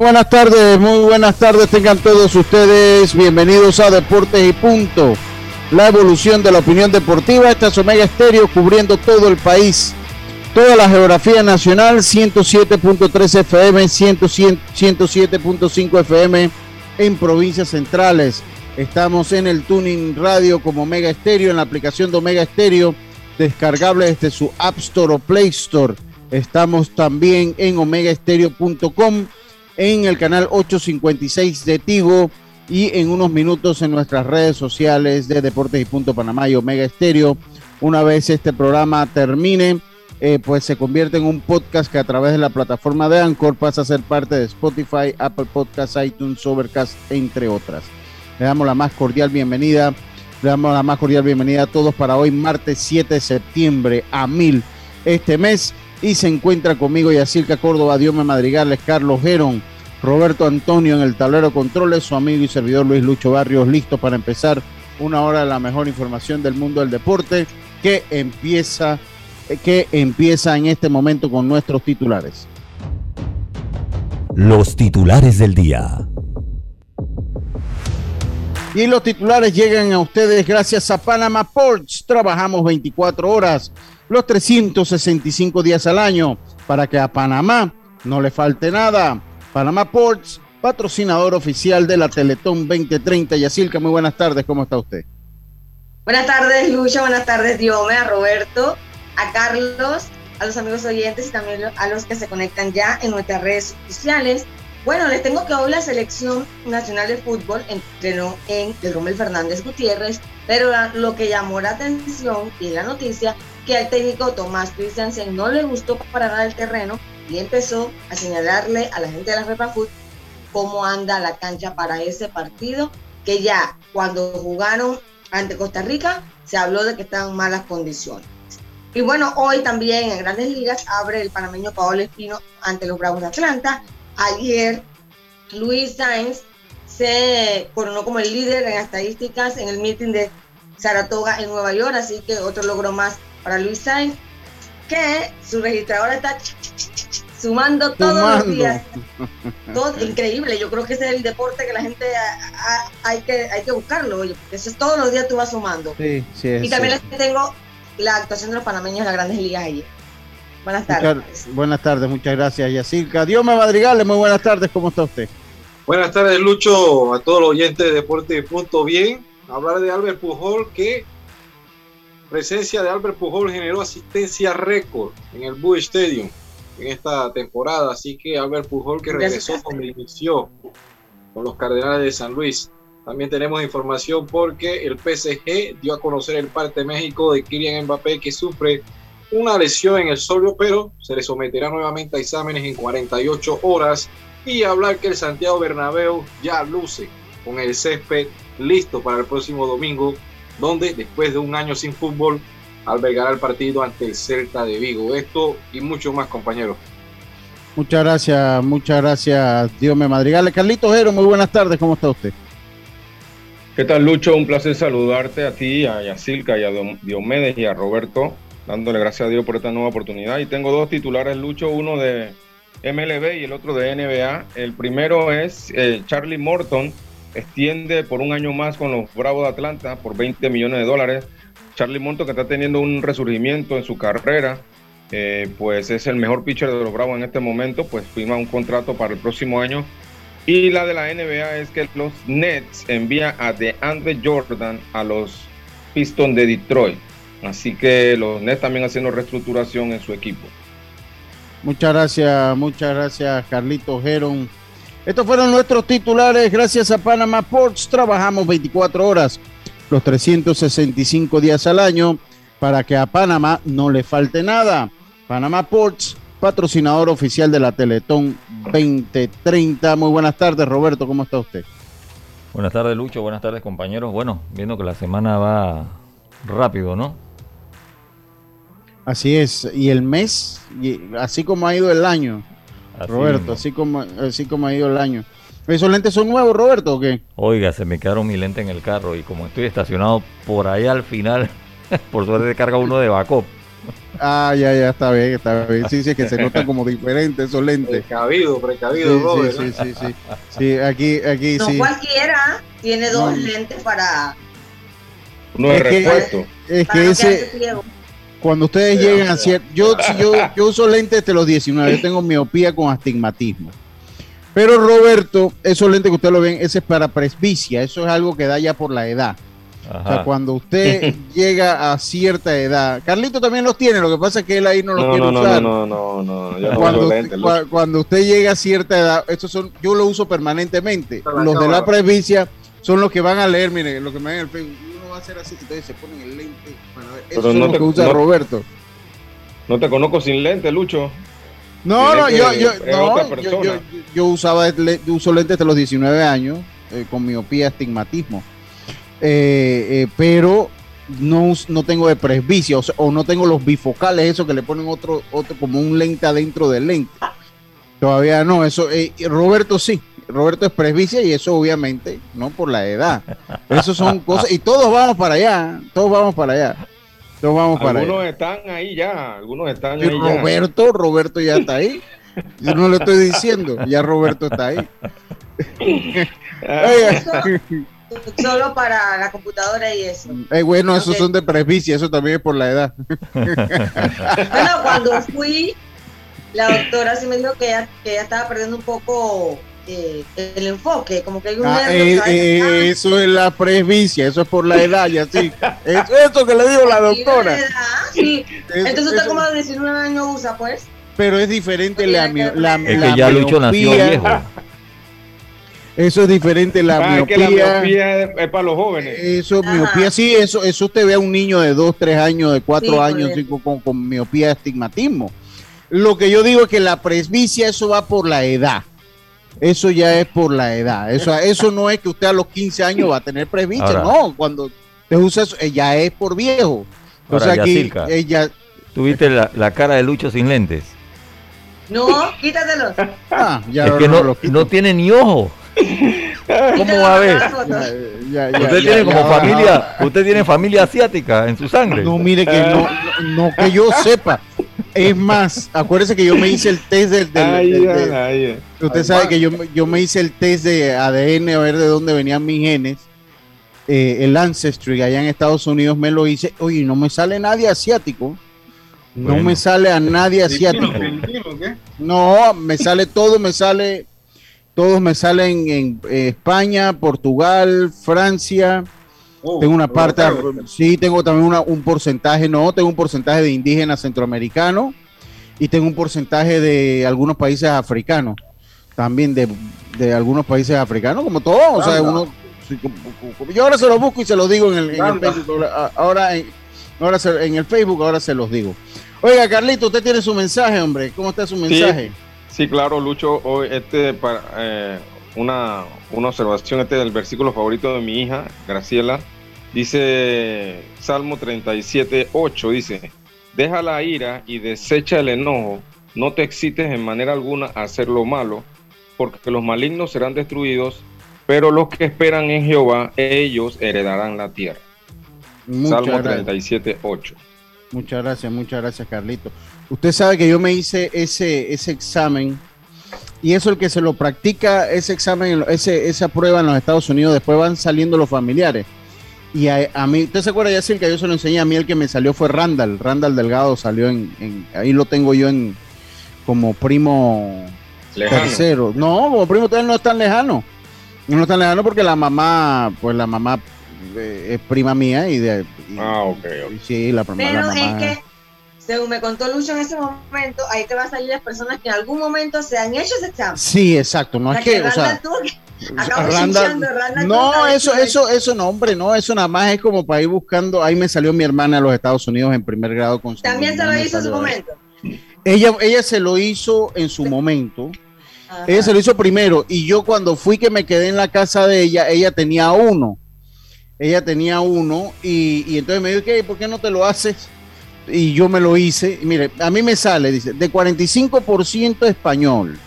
Buenas tardes, muy buenas tardes tengan todos ustedes. Bienvenidos a Deportes y Punto. La evolución de la opinión deportiva. Esta es Omega Estéreo cubriendo todo el país. Toda la geografía nacional, 107.3 FM, 107.5 FM en provincias centrales. Estamos en el Tuning Radio como Omega Estéreo, en la aplicación de Omega Estéreo, descargable desde su App Store o Play Store. Estamos también en omegaestereo.com en el canal 856 de Tigo y en unos minutos en nuestras redes sociales de Deportes y Punto Panamá y Omega Estéreo. Una vez este programa termine, eh, pues se convierte en un podcast que a través de la plataforma de Anchor pasa a ser parte de Spotify, Apple Podcasts, iTunes, Overcast, entre otras. Le damos la más cordial bienvenida, le damos la más cordial bienvenida a todos para hoy, martes 7 de septiembre a mil este mes. Y se encuentra conmigo Yacirca Córdoba, Diome Madrigales, Carlos Gerón, Roberto Antonio en el tablero controles, su amigo y servidor Luis Lucho Barrios, listo para empezar una hora de la mejor información del mundo del deporte que empieza, que empieza en este momento con nuestros titulares. Los titulares del día. Y los titulares llegan a ustedes gracias a Panama Ports. Trabajamos 24 horas, los 365 días al año, para que a Panamá no le falte nada. Panamá Ports, patrocinador oficial de la Teletón 2030. Yacilca, muy buenas tardes, ¿cómo está usted? Buenas tardes, Lucha, buenas tardes, Diome, a Roberto, a Carlos, a los amigos oyentes y también a los que se conectan ya en nuestras redes sociales. Bueno, les tengo que hoy la selección nacional de fútbol entrenó en el Rommel Fernández Gutiérrez, pero lo que llamó la atención y la noticia que al técnico Tomás Christiansen no le gustó para nada el terreno y empezó a señalarle a la gente de la Repa Food cómo anda la cancha para ese partido, que ya cuando jugaron ante Costa Rica se habló de que estaban malas condiciones. Y bueno, hoy también en Grandes Ligas abre el panameño Paolo Espino ante los Bravos de Atlanta. Ayer Luis Sainz se coronó como el líder en estadísticas en el meeting de Saratoga en Nueva York, así que otro logro más para Luis Sainz, que su registradora está sumando todos los días. Todo, increíble, yo creo que ese es el deporte que la gente hay, que, hay que buscarlo, oye, eso es todos los días tú vas sumando. Sí, sí, y también les tengo la actuación de los panameños en las grandes ligas ayer. Buenas tardes. buenas tardes, muchas gracias, Yacirca. Dios me madrigales, muy buenas tardes, ¿cómo está usted? Buenas tardes, Lucho, a todos los oyentes de Deporte Punto Bien. Hablar de Albert Pujol, que presencia de Albert Pujol generó asistencia récord en el Bull Stadium en esta temporada. Así que Albert Pujol que regresó donde inició con los Cardenales de San Luis. También tenemos información porque el PSG dio a conocer el parte México de Kylian Mbappé que sufre una lesión en el solio, pero se le someterá nuevamente a exámenes en 48 horas y hablar que el Santiago Bernabéu ya luce con el césped listo para el próximo domingo, donde después de un año sin fútbol albergará el partido ante el Celta de Vigo. Esto y mucho más, compañeros. Muchas gracias, muchas gracias, Dios me madrigale. Carlitos Jero, muy buenas tardes, ¿cómo está usted? ¿Qué tal, Lucho? Un placer saludarte a ti, a Yacilca y a Diomedes y a Roberto, dándole gracias a Dios por esta nueva oportunidad. Y tengo dos titulares, Lucho, uno de MLB y el otro de NBA. El primero es eh, Charlie Morton, extiende por un año más con los Bravos de Atlanta por 20 millones de dólares Charlie Monto, que está teniendo un resurgimiento en su carrera, eh, pues es el mejor pitcher de los Bravos en este momento, pues firma un contrato para el próximo año. Y la de la NBA es que los Nets envían a DeAndre Jordan a los Pistons de Detroit. Así que los Nets también haciendo reestructuración en su equipo. Muchas gracias, muchas gracias, Carlito Geron. Estos fueron nuestros titulares. Gracias a Panama Ports trabajamos 24 horas, los 365 días al año, para que a Panamá no le falte nada. Panama Ports, patrocinador oficial de la Teletón 2030. Muy buenas tardes, Roberto. ¿Cómo está usted? Buenas tardes, Lucho. Buenas tardes, compañeros. Bueno, viendo que la semana va rápido, ¿no? Así es. Y el mes, y así como ha ido el año, Así Roberto, mismo. así como, así como ha ido el año. ¿Esos lentes son nuevos, Roberto, o qué? Oiga, se me quedaron mi lente en el carro y como estoy estacionado por allá al final, por suerte carga uno de backup. Ah, ya, ya, está bien, está bien. Sí, sí, es que se notan como diferentes esos lentes. Precavido, precavido, Sí, Robert. sí, sí, sí, sí. Sí, aquí, aquí No sí. cualquiera tiene dos No. lentes para, Uno de Es que- repuesto. Es para que no ese. Cuando ustedes Sí, llegan a cierto, yo, si yo, yo uso lentes de los 19, yo tengo miopía con astigmatismo. Pero Roberto, esos lentes que ustedes lo ven, ese es para presbicia, eso es algo que da ya por la edad. O sea, cuando usted llega a cierta edad, Carlito también los tiene, lo que pasa es que él ahí no los No, quiere no, no, usar. no, no, no, no, cuando, usted, cuando usted llega a cierta edad, estos son, yo lo uso permanentemente. Los de la presbicia son los que van a leer, mire, lo que me ven en el Facebook. Uno va a hacer así, entonces se ponen el lente Pero no los te- que usa no- Roberto. No te conozco sin lentes, Lucho. No, no, yo, yo, es no, yo, yo- yo usaba uso lentes de los 19 años eh, con miopía, astigmatismo. Eh, eh, pero no, no tengo de presbicia o, sea, o no tengo los bifocales, eso que le ponen otro, otro como un lente adentro del lente. Todavía no, eso, eh, Roberto sí, Roberto es presbicia y eso obviamente, no por la edad. Eso son cosas, y todos vamos para allá, todos vamos para allá. Todos vamos para allá. Algunos están ahí ya, algunos están Y ahí ya. Roberto, Roberto ya está ahí. Yo no le estoy diciendo, ya Roberto está ahí. Ah, Solo para la computadora y eso. eh, bueno, esos son de presbicia, eso también es por la edad. Bueno, cuando fui, la doctora sí me dijo que ella, que ella estaba perdiendo un poco eh, el enfoque, como que hay un Ah, nervio eh, a eh, ah, eso es la presbicia, eso es por la edad y así. Eso, eso que le digo la sí, doctora. ¿verdad? Sí. Eso- Entonces usted eso- como de 19 años usa, pues. pero es diferente la, mio- la, Es la que ya Lucho nació miopía. viejo. Eso es diferente la ah, es que la miopía. miopía es, es para los jóvenes. Eso, Ajá. miopía, sí, eso, eso usted ve a un niño de 2, 3 años, de 4 Sí, años cinco, con, con miopía y astigmatismo. Lo que yo digo es que la presbicia, eso va por la edad. Eso ya es por la edad. Eso, eso no es que usted a los 15 años va a tener presbicia, no. Cuando usted usa eso, eh, ya es por viejo. Ahora, Entonces aquí, ella, ¿Tuviste la, la cara de Lucho sin lentes? No, quítatelo. ah, ya es que no, lo quito. no tiene ni ojo. ¿Cómo va a ver? Ya, ya, ya, Usted ya, tiene ya, como ya. familia, usted tiene familia asiática en su sangre. No, mire que no, no que yo sepa. Es más, acuérdese que yo me hice el test del, del- Ay, del- ay, del- ay. Usted sabe que yo, yo me hice el test de ADN a ver de dónde venían mis genes. Eh, el Ancestry allá en Estados Unidos me lo hice. Oye, no me sale nadie asiático. No Bueno. me sale a nadie asiático. No, me sale todo, me sale. Todos me salen en eh, España, Portugal, Francia. Oh, Tengo una parte, europeo. sí, tengo también una- un porcentaje, no, tengo un porcentaje de indígenas centroamericanos y tengo un porcentaje de algunos países africanos, también de, de algunos países africanos, como todos, o sea, uno, sí, yo ahora se los busco y se los digo en el, en el Anda. Facebook, ahora, ahora en, ahora se- en el Facebook, ahora se los digo. Oiga, Carlito, usted tiene su mensaje, hombre, ¿cómo está su mensaje? Sí, claro, Lucho, hoy este para eh, una, una observación, este del versículo favorito de mi hija, Graciela, dice Salmo 37, 8, dice, deja la ira y desecha el enojo, no te excites en manera alguna a hacer lo malo, porque los malignos serán destruidos, pero los que esperan en Jehová, ellos heredarán la tierra. Muchas Salmo gracias. 37, 8. Muchas gracias, muchas gracias, Carlito. Usted sabe que yo me hice ese, ese examen y eso el que se lo practica, ese examen, ese, esa prueba en los Estados Unidos, después van saliendo los familiares. Y a, a mí, ¿usted se acuerda, Yacir, que yo se lo enseñé? A mí el que me salió fue Randall. Randall Delgado salió en, en- ahí lo tengo yo en como primo Lejano. tercero. No, como primo todavía no es tan lejano. No es tan lejano porque la mamá, pues la mamá eh, es prima mía y de. y- Ah, ok, ok. y sí, la, prima- la Pero mamá. es que, según me contó Lucho en ese momento, ahí te va a salir las personas que en algún momento se han hecho ese examen. Sí, exacto. No O es que, o sea, acabo Randa- Randa no, eso, eso, eso no, hombre, no, eso nada más es como para ir buscando. Ahí me salió mi hermana a los Estados Unidos en primer grado con su También se lo hizo en su momento. Ella, ella se lo hizo en su momento. Ajá. Ella se lo hizo primero y yo cuando fui que me quedé en la casa de ella, ella tenía uno. Ella tenía uno y, y entonces me dijo. ¿por qué no te lo haces? Y yo me lo hice. Mire, a mí me sale, dice, de 45% español,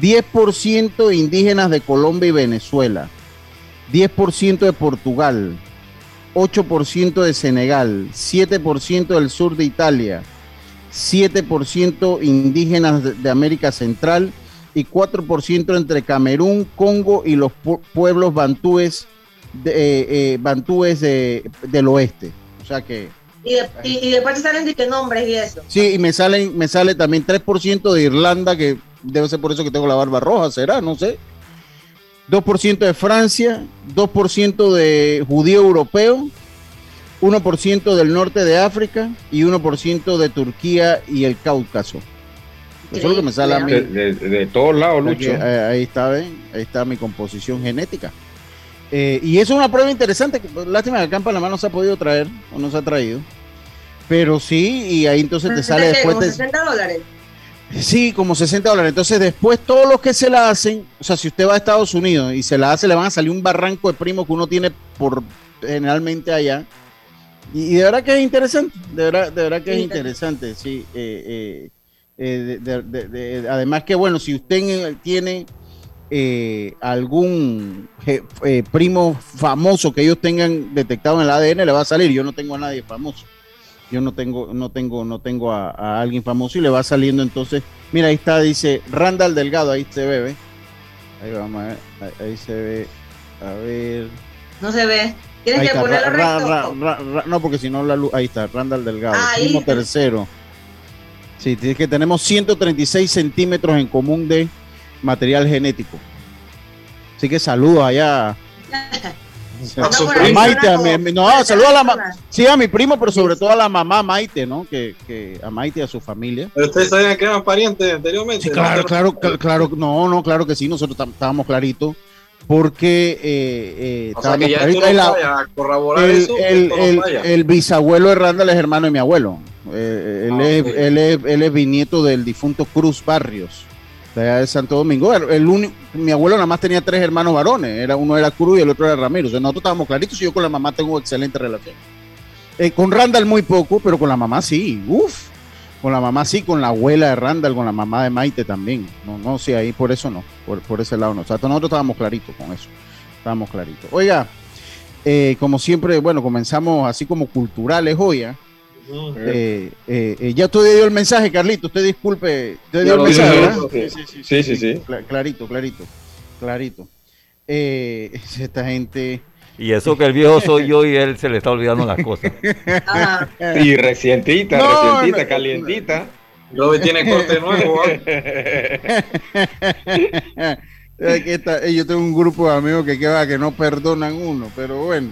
10% indígenas de Colombia y Venezuela, 10% de Portugal, 8% de Senegal, 7% del sur de Italia, 7% indígenas de, América Central y 4% entre Camerún, Congo y los pu- pueblos bantúes, de, eh, eh, del oeste. O sea que Y, de- y- y después te salen de qué nombres y eso. sí, y me salen, me sale también 3% de Irlanda, que debe ser por eso que tengo la barba roja, será, no sé. 2% de Francia, 2% de judío europeo, 1% del norte de África y 1% de Turquía y el Cáucaso. Eso es lo que me sale a mí. De, de- de todos lados, Lucho. eh, ahí está, ¿ven? Ahí está mi composición genética. Eh, y eso es una prueba interesante. que, pues, Lástima que acá en Panamá no se ha podido traer o no se ha traído. Pero sí, y ahí entonces te sale después. Como te- 60 dólares. Sí, como 60 dólares. Entonces, después todos los que se la hacen, o sea, si usted va a Estados Unidos y se la hace, le van a salir un barranco de primos que uno tiene por generalmente allá. Y, y de verdad que es interesante, de verdad, de verdad que es interesante, sí. eh, eh, de- de- de- de- además que, bueno, si usted tiene eh, algún eh, primo famoso que ellos tengan detectado en el ADN, le va a salir. Yo no tengo a nadie famoso yo no tengo, no tengo, no tengo a, a alguien famoso y le va saliendo entonces. Mira, ahí está, dice Randall Delgado, ahí se ve, ¿ve? Ahí vamos a ver, ahí, ahí se ve, a ver. No se ve. Tienes Ahí que está, ponerlo Ra- recto. Ra- Ra- Ra- no, porque si no la luz, ahí está, Randall Delgado, Ah, ahí. primo tercero. Sí, es que tenemos 136 centímetros en común de material genético. Así que saludos allá. A. Maite, a mi- no, saludos a la. Sí, a mi primo, pero sobre todo a la mamá Maite, ¿no? Que, que a Maite y a su familia. Pero ustedes sabían que eran parientes anteriormente. Sí, claro, claro, cl- claro, no, no, claro que sí, nosotros estábamos claritos, porque eh, eh, O sea que ya no El, a- vaya a corroborar el- eso. el- bisabuelo de Randall es hermano de mi abuelo. Eh, él, Ah, es, ok. él, es, él es bisnieto del difunto Cruz Barrios, de Santo Domingo. El, el mi abuelo nada más tenía tres hermanos varones, era, uno era Cruz y el otro era Ramiro. O sea, nosotros estábamos claritos y yo con la mamá tengo excelente relación. Eh, con Randall muy poco, pero con la mamá sí. Uf, con la mamá sí, con la abuela de Randall, con la mamá de Maite también. No, no, sí, ahí por eso no, por, por ese lado no. O sea, nosotros estábamos claritos con eso. Estábamos claritos. Oiga, eh, como siempre, bueno, comenzamos así como culturales hoy. ¿ah? Ujú. Eh, eh, eh, ya usted dio el mensaje, Carlito. Usted disculpe. Usted dio el mensaje, ¿verdad? creo Sí, sí, sí. Cla- clarito, clarito, clarito. Eh, esta gente. Y eso que el viejo soy yo y él se le está olvidando las cosas. Y recientita, No, recientita, no, calientita. Robbie tiene corte nuevo. ¿ah? Eh, eh, yo tengo un grupo de amigos que, que, va, que no perdonan uno, pero bueno,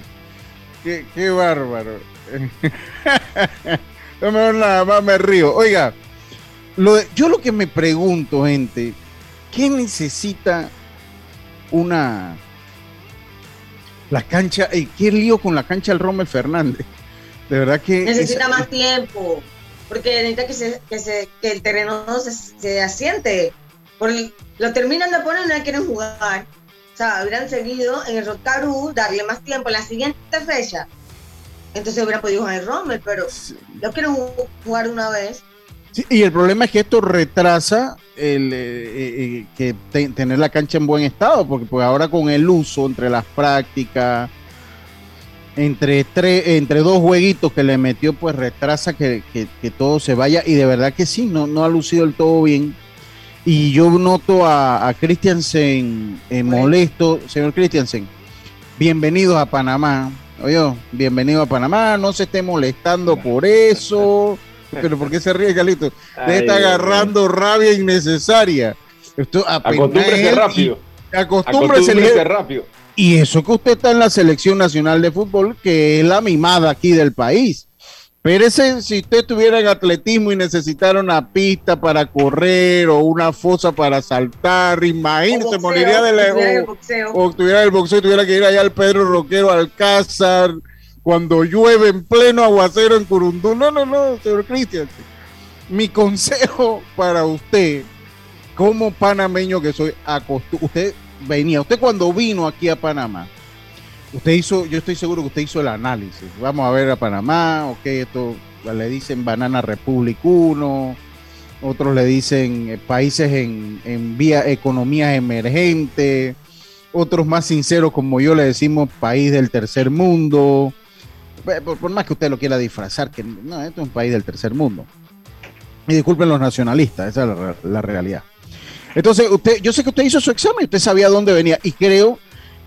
qué, qué bárbaro. Yo mejor nada más me río. Oiga, lo de- yo lo que me pregunto, gente, ¿qué necesita una la cancha? eh, ¿Qué lío con la cancha del Rommel Fernández? De verdad que Necesita esa- más tiempo. Porque necesita que, se, que, se, que el terreno se, se asiente. Porque lo terminan de poner y no quieren jugar. O sea, hubieran seguido en el Rocaru, darle más tiempo en la siguiente fecha. Entonces hubieran podido jugar el Rommel, pero lo quieren ju- jugar una vez. Sí, y el problema es que esto retrasa el eh, eh, eh, que te- tener la cancha en buen estado, porque pues ahora con el uso entre las prácticas, entre tres, entre dos jueguitos que le metió, pues retrasa que, que- que todo se vaya. Y de verdad que sí, no, no ha lucido del todo bien. Y yo noto a, a Christiansen eh, molesto. Señor Christiansen, bienvenidos a Panamá. Oye, bienvenido a Panamá. No se esté molestando por eso. Pero ¿por qué se ríe, Carlito? Usted está Ay, agarrando rabia innecesaria. Esto Acostúmbrese rápido. Acostúmbrese. Acostúmbrese le- rápido. Y eso que usted está en la selección nacional de fútbol, que es la mimada aquí del país. Pero ese, si usted estuviera en atletismo y necesitara una pista para correr o una fosa para saltar, imagínese, moriría de lejos. O, tuviera el boxeo, tuviera que ir allá al Pedro Roquero Alcázar, cuando llueve en pleno aguacero en Curundú. No, no, no, señor Cristian. Mi consejo para usted, como panameño que soy, usted venía, usted cuando vino aquí a Panamá, usted hizo, yo estoy seguro que usted hizo el análisis. Vamos a ver a Panamá, ok, esto le dicen Banana Republic 1, otros le dicen eh, países en, en vía economías emergentes, otros más sinceros como yo le decimos país del tercer mundo. Por, más que usted lo quiera disfrazar, que no, esto es un país del tercer mundo. Y disculpen los nacionalistas, esa es la realidad. Entonces, usted, yo sé que usted hizo su examen, usted sabía dónde venía y creo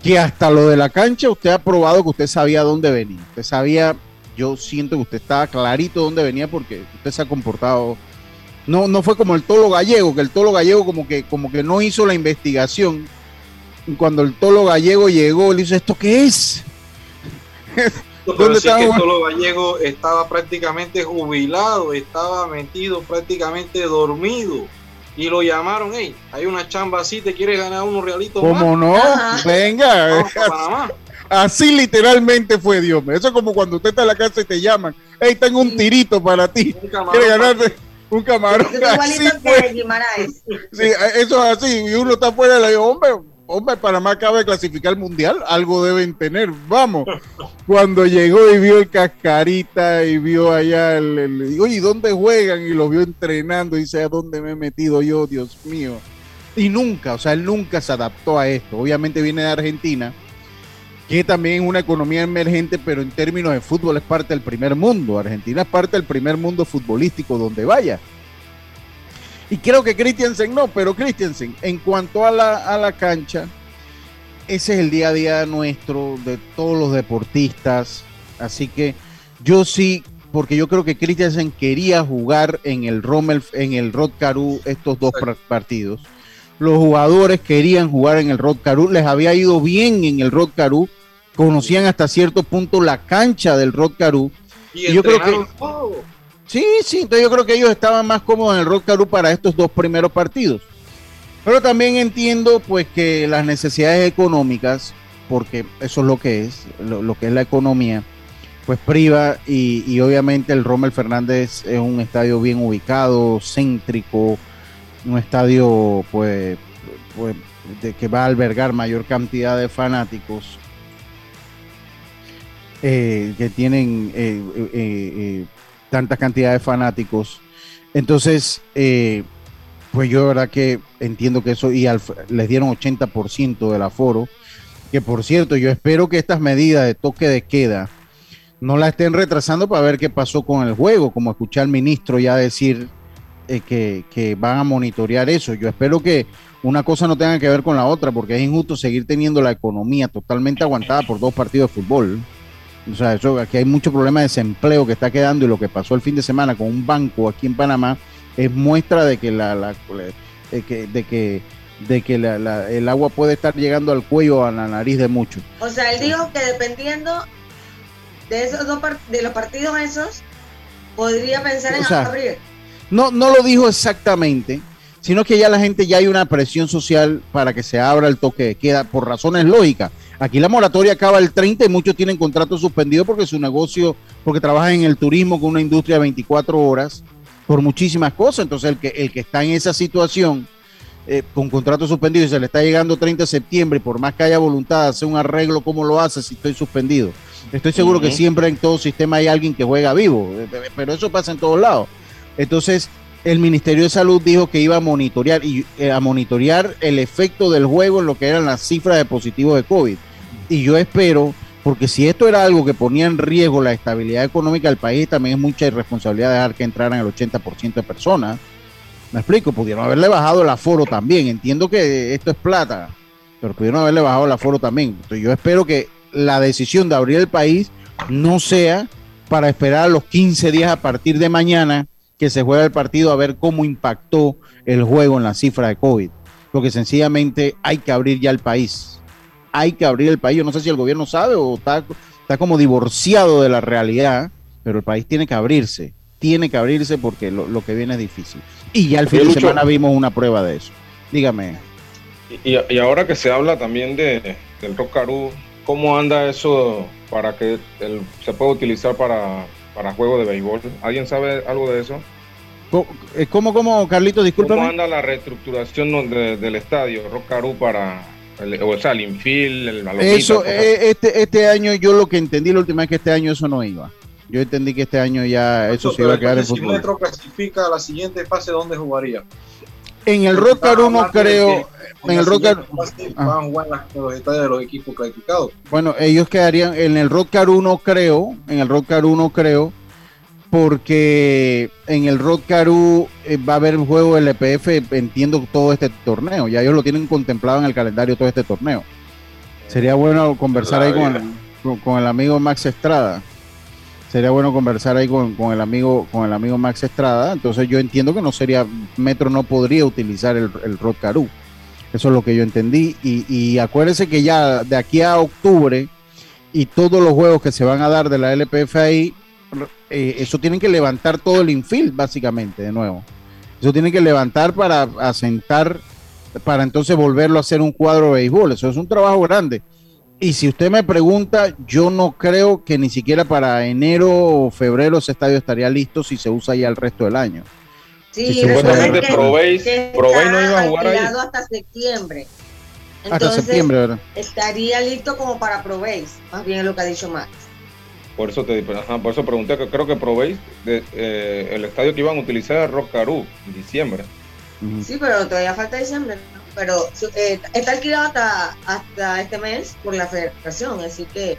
que hasta lo de la cancha usted ha probado que usted sabía dónde venía. Usted sabía, yo siento que usted estaba clarito dónde venía porque usted se ha comportado. No, no fue como el tolo gallego, que el tolo gallego como que, como que no hizo la investigación. Y cuando el tolo gallego llegó, le dice, ¿esto qué es? pero sí que el tolo gallego estaba prácticamente jubilado, estaba metido prácticamente dormido y lo llamaron, hey, hay una chamba así, te quieres ganar unos realitos ¿Cómo no? Venga. Así literalmente fue Dios. Eso es como cuando usted está en la casa y te llaman, hey, tengo un tirito para ti. ¿Quieres ganarte? Un camarón. Así sí, eso es así. Y uno está fuera de la hombre, hombre, Panamá acaba de clasificar mundial, algo deben tener, vamos. Cuando llegó y vio el cascarita y vio allá el, el oye, ¿dónde juegan? Y lo vio entrenando y dice, ¿a dónde me he metido yo, Dios mío? Y nunca, o sea, él nunca se adaptó a esto. Obviamente viene de Argentina, que también es una economía emergente, pero en términos de fútbol es parte del primer mundo. Argentina es parte del primer mundo futbolístico donde vaya. Y creo que Christiansen no, pero Christiansen, en cuanto a la, a la cancha, ese es el día a día nuestro, de todos los deportistas. Así que yo sí, porque yo creo que Christiansen quería jugar en el Rommel, en el Rod Caru estos dos partidos. Los jugadores querían jugar en el Rod Caru, les había ido bien en el Rod Caru, conocían hasta cierto punto la cancha del Rod Caru. Y, yo creo que Sí, sí, entonces yo creo que ellos estaban más cómodos en el Rock Caru para estos dos primeros partidos. Pero también entiendo pues que las necesidades económicas, porque eso es lo que es, lo, que es la economía, pues priva y, obviamente el Rommel Fernández es un estadio bien ubicado, céntrico, un estadio pues, pues de que va a albergar mayor cantidad de fanáticos eh, que tienen eh, eh, tanta cantidad de fanáticos. Entonces, eh, pues yo de verdad que entiendo que eso, y les dieron 80% del aforo, que por cierto, yo espero que estas medidas de toque de queda no la estén retrasando para ver qué pasó con el juego, como escuché al ministro ya decir eh, que, que, van a monitorear eso. Yo espero que una cosa no tenga que ver con la otra, porque es injusto seguir teniendo la economía totalmente aguantada por dos partidos de fútbol. O sea, eso, aquí hay mucho problema de desempleo que está quedando y lo que pasó el fin de semana con un banco aquí en Panamá es muestra de que la, la de que, de que, de que el agua puede estar llegando al cuello a la nariz de muchos. O sea, él dijo que dependiendo de esos dos de los partidos esos podría pensar en abrir. No, no lo dijo exactamente, sino que ya la gente ya hay una presión social para que se abra el toque de queda por razones lógicas. Aquí la moratoria acaba el 30 y muchos tienen contratos suspendidos porque su negocio, porque trabajan en el turismo con una industria de 24 horas por muchísimas cosas. Entonces el que, el que está en esa situación eh, con contrato suspendido y se le está llegando 30 de septiembre y por más que haya voluntad de hacer un arreglo, ¿cómo lo hace si estoy suspendido? Estoy seguro que siempre en todo sistema hay alguien que juega vivo, eh, eh, pero eso pasa en todos lados. Entonces, el Ministerio de Salud dijo que iba a monitorear y a monitorear el efecto del juego en lo que eran las cifras de positivos de COVID y yo espero, porque si esto era algo que ponía en riesgo la estabilidad económica del país, también es mucha irresponsabilidad dejar que entraran el 80% de personas. Me explico, pudieron haberle bajado el aforo también. Entiendo que esto es plata, pero pudieron haberle bajado el aforo también. Entonces yo espero que la decisión de abrir el país no sea para esperar los 15 días a partir de mañana que se juegue el partido a ver cómo impactó el juego en la cifra de COVID. Porque sencillamente hay que abrir ya el país hay que abrir el país. Yo no sé si el gobierno sabe o está, está como divorciado de la realidad, pero el país tiene que abrirse, tiene que abrirse porque lo, que viene es difícil. Y ya el fin de semana vimos una prueba de eso. Dígame. Y, y ahora que se habla también de, del rock ¿cómo anda eso para que se pueda utilizar para, para juegos de béisbol? ¿Alguien sabe algo de eso? Eh, ¿Cómo, cómo, Carlito? ¿Cómo anda la reestructuración del estadio Rock para, el, o sea, el infield, el Eso, eh, este, este año yo lo que entendí la última vez que este año eso no iba. Yo entendí que este año ya eso se iba a quedar en. Si Metro clasifica a la siguiente fase, ¿dónde jugaría? En el Rock no creo. En el Rock Van a jugar los estadios de los equipos clasificados. Bueno, ellos quedarían en el Rock 1 creo. En el Rock 1 creo porque en el Rock Caru eh, va a haber un juego LPF, entiendo todo este torneo, ya ellos lo tienen contemplado en el calendario todo este torneo. Sería bueno conversar ahí con, con, el amigo Max Estrada. Sería bueno conversar ahí con, el amigo con el amigo Max Estrada. Entonces yo entiendo que no sería Metro no podría utilizar el, el Rock Caru. Eso es lo que yo entendí. Y, y acuérdense que ya de aquí a octubre y todos los juegos que se van a dar de la LPF ahí eh, eso tienen que levantar todo el infield, básicamente, de nuevo. Eso tienen que levantar para asentar, para entonces volverlo a hacer un cuadro de béisbol. Eso es un trabajo grande. Y si usted me pregunta, yo no creo que ni siquiera para enero o febrero ese estadio estaría listo si se usa ya el resto del año. Sí, supuestamente Proveis, no iba a jugar ahí. hasta septiembre. hasta septiembre, ¿verdad? Estaría listo como para Proveis, más bien es lo que ha dicho Max. Por eso te por eso pregunté que creo que probéis de, eh, el estadio que iban a utilizar es Rockarú en diciembre. Sí, pero todavía falta diciembre, Pero eh, está alquilado hasta, hasta este mes por la federación, así que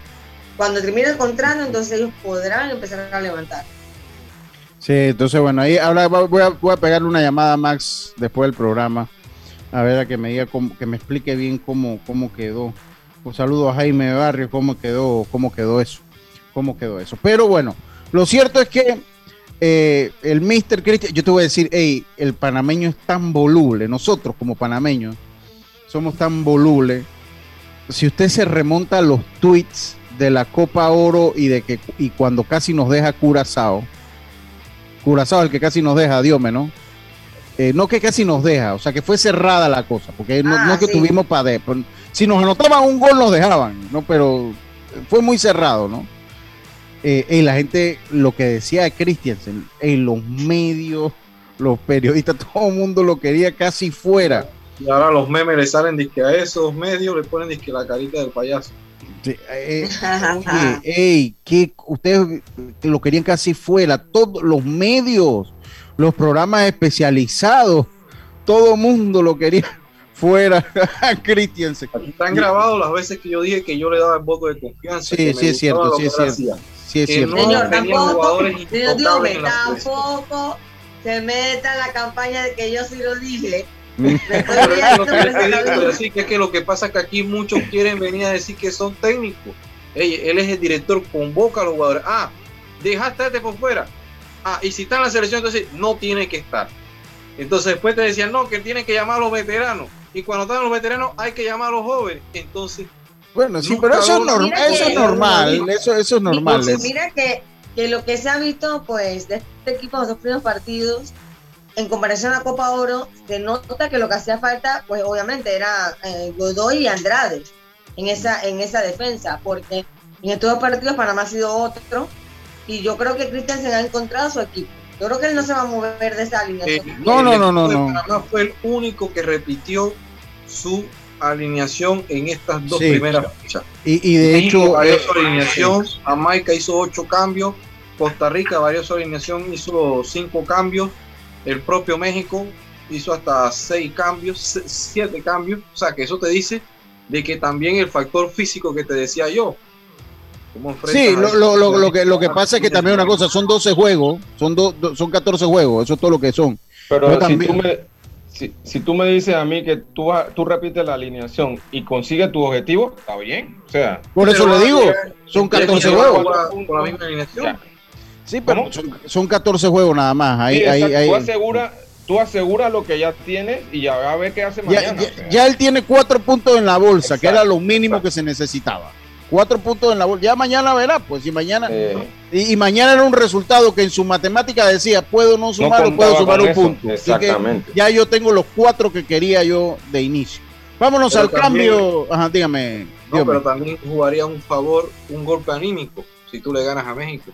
cuando termine el contrato, entonces ellos podrán empezar a levantar. Sí, entonces bueno, ahí ahora voy a, voy a pegarle una llamada a Max después del programa, a ver a que me diga cómo, que me explique bien cómo, cómo quedó. Un saludo a Jaime Barrio, cómo quedó, cómo quedó eso cómo quedó eso. Pero bueno, lo cierto es que eh, el Mr. Cristian, yo te voy a decir, hey, el panameño es tan voluble, nosotros como panameños somos tan volubles. Si usted se remonta a los tweets de la Copa Oro y de que y cuando casi nos deja Curazao, Curazao el que casi nos deja, Dios ¿no? Eh, no que casi nos deja, o sea que fue cerrada la cosa, porque no, ah, que tuvimos para si nos anotaban un gol nos dejaban, ¿no? Pero fue muy cerrado, ¿no? Eh, y la gente, lo que decía de Christiansen, en los medios, los periodistas, todo el mundo lo quería casi fuera. Y ahora los memes le salen que a esos medios le ponen que la carita del payaso. Eh, ey, que ustedes lo querían casi fuera, todos los medios, los programas especializados, todo el mundo lo quería fuera a Christiansen. Aquí están grabados las veces que yo dije que yo le daba el voto de confianza. Sí, sí, es cierto, sí, es cierto. Sí, Señor, tampoco, señor Dios, tampoco se meta en la campaña de que yo sí lo dije. Mm. decir que es que lo que pasa es que aquí muchos quieren venir a decir que son técnicos. él es el director, convoca a los jugadores. Ah, dejaste este por fuera. Ah, y si está en la selección, entonces no tiene que estar. Entonces después te decían, no, que tiene que llamar a los veteranos. Y cuando están los veteranos, hay que llamar a los jóvenes. Entonces, bueno, sí, pero eso, es, normal, eso es normal, eso, eso es normal. Mira que, que, lo que se ha visto, pues, de este equipo, de los primeros partidos, en comparación a la Copa Oro, se nota que lo que hacía falta, pues, obviamente, era eh, Godoy y Andrade en esa, en esa defensa, porque en estos dos partidos Panamá ha sido otro, y yo creo que Cristian se ha encontrado su equipo. Yo creo que él no se va a mover de esa. Eh, no, no, no, no, no. Panamá fue el único que repitió su alineación en estas dos primeras fechas. Y, de hecho, varió su alineación, Jamaica hizo ocho cambios, Costa Rica varió su alineación, hizo cinco cambios, el propio México hizo hasta seis cambios, siete cambios, o sea que eso te dice de que también el factor físico que te decía yo. Sí, lo, lo, lo, que, lo que pasa es que también una cosa, son 12 juegos, son, do, son 14 juegos, eso es todo lo que son. Pero, si tú me, si, tú me dices a mí que tú, tú repites la alineación y consigues tu objetivo, está bien. O sea, por eso le digo, son 14 juegos. Con la misma alineación. Sí, pero son, son, 14 juegos nada más. Ahí, ahí, tú, aseguras, tú aseguras lo que ya tienes y ya a ver qué hace mañana. Ya, ya, él tiene cuatro puntos en la bolsa, que era lo mínimo que se necesitaba. Cuatro puntos en la bolsa. Ya mañana verá, pues si mañana. Eh, y, mañana era un resultado que en su matemática decía, puedo no sumar o puedo sumar un punto. Exactamente. Ya yo tengo los cuatro que quería yo de inicio. Vámonos al cambio. Ajá, dígame. No, pero también jugaría un favor, un golpe anímico, si tú le ganas a México.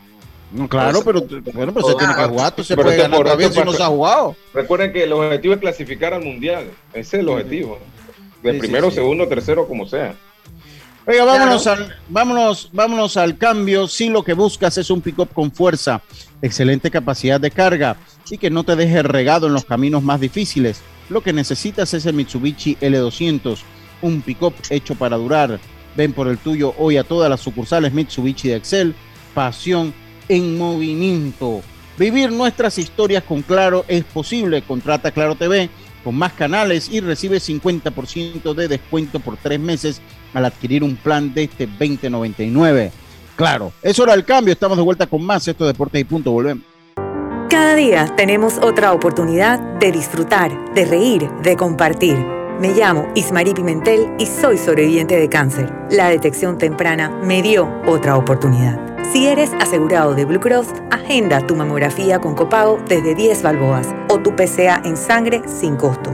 No, claro, pero bueno, pues se tiene que jugar, se puede ganar todavía si no se ha jugado. Recuerden que el objetivo es clasificar al mundial, ese es el objetivo. De primero, segundo, tercero, como sea. Oiga, vámonos, al, vámonos, vámonos al cambio. Si lo que buscas es un pick-up con fuerza, excelente capacidad de carga y que no te deje regado en los caminos más difíciles, lo que necesitas es el Mitsubishi L200, un pick-up hecho para durar. Ven por el tuyo hoy a todas las sucursales Mitsubishi de Excel. Pasión en movimiento. Vivir nuestras historias con Claro es posible. Contrata Claro TV con más canales y recibe 50% de descuento por tres meses al adquirir un plan de este 2099. Claro, es hora del cambio. Estamos de vuelta con más. Esto Deportes y Punto. Volvemos. Cada día tenemos otra oportunidad de disfrutar, de reír, de compartir. Me llamo Ismarí Pimentel y soy sobreviviente de cáncer. La detección temprana me dio otra oportunidad. Si eres asegurado de Blue Cross, agenda tu mamografía con copago desde 10 balboas o tu PCA en sangre sin costo.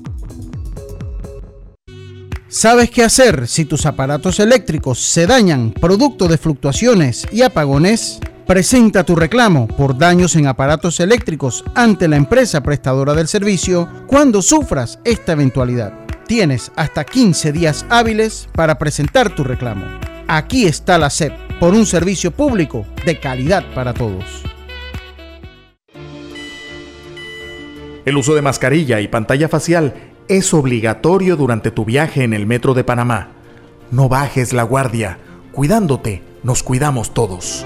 ¿Sabes qué hacer si tus aparatos eléctricos se dañan producto de fluctuaciones y apagones? Presenta tu reclamo por daños en aparatos eléctricos ante la empresa prestadora del servicio cuando sufras esta eventualidad. Tienes hasta 15 días hábiles para presentar tu reclamo. Aquí está la SEP por un servicio público de calidad para todos. El uso de mascarilla y pantalla facial es obligatorio durante tu viaje en el metro de Panamá. No bajes la guardia. Cuidándote, nos cuidamos todos.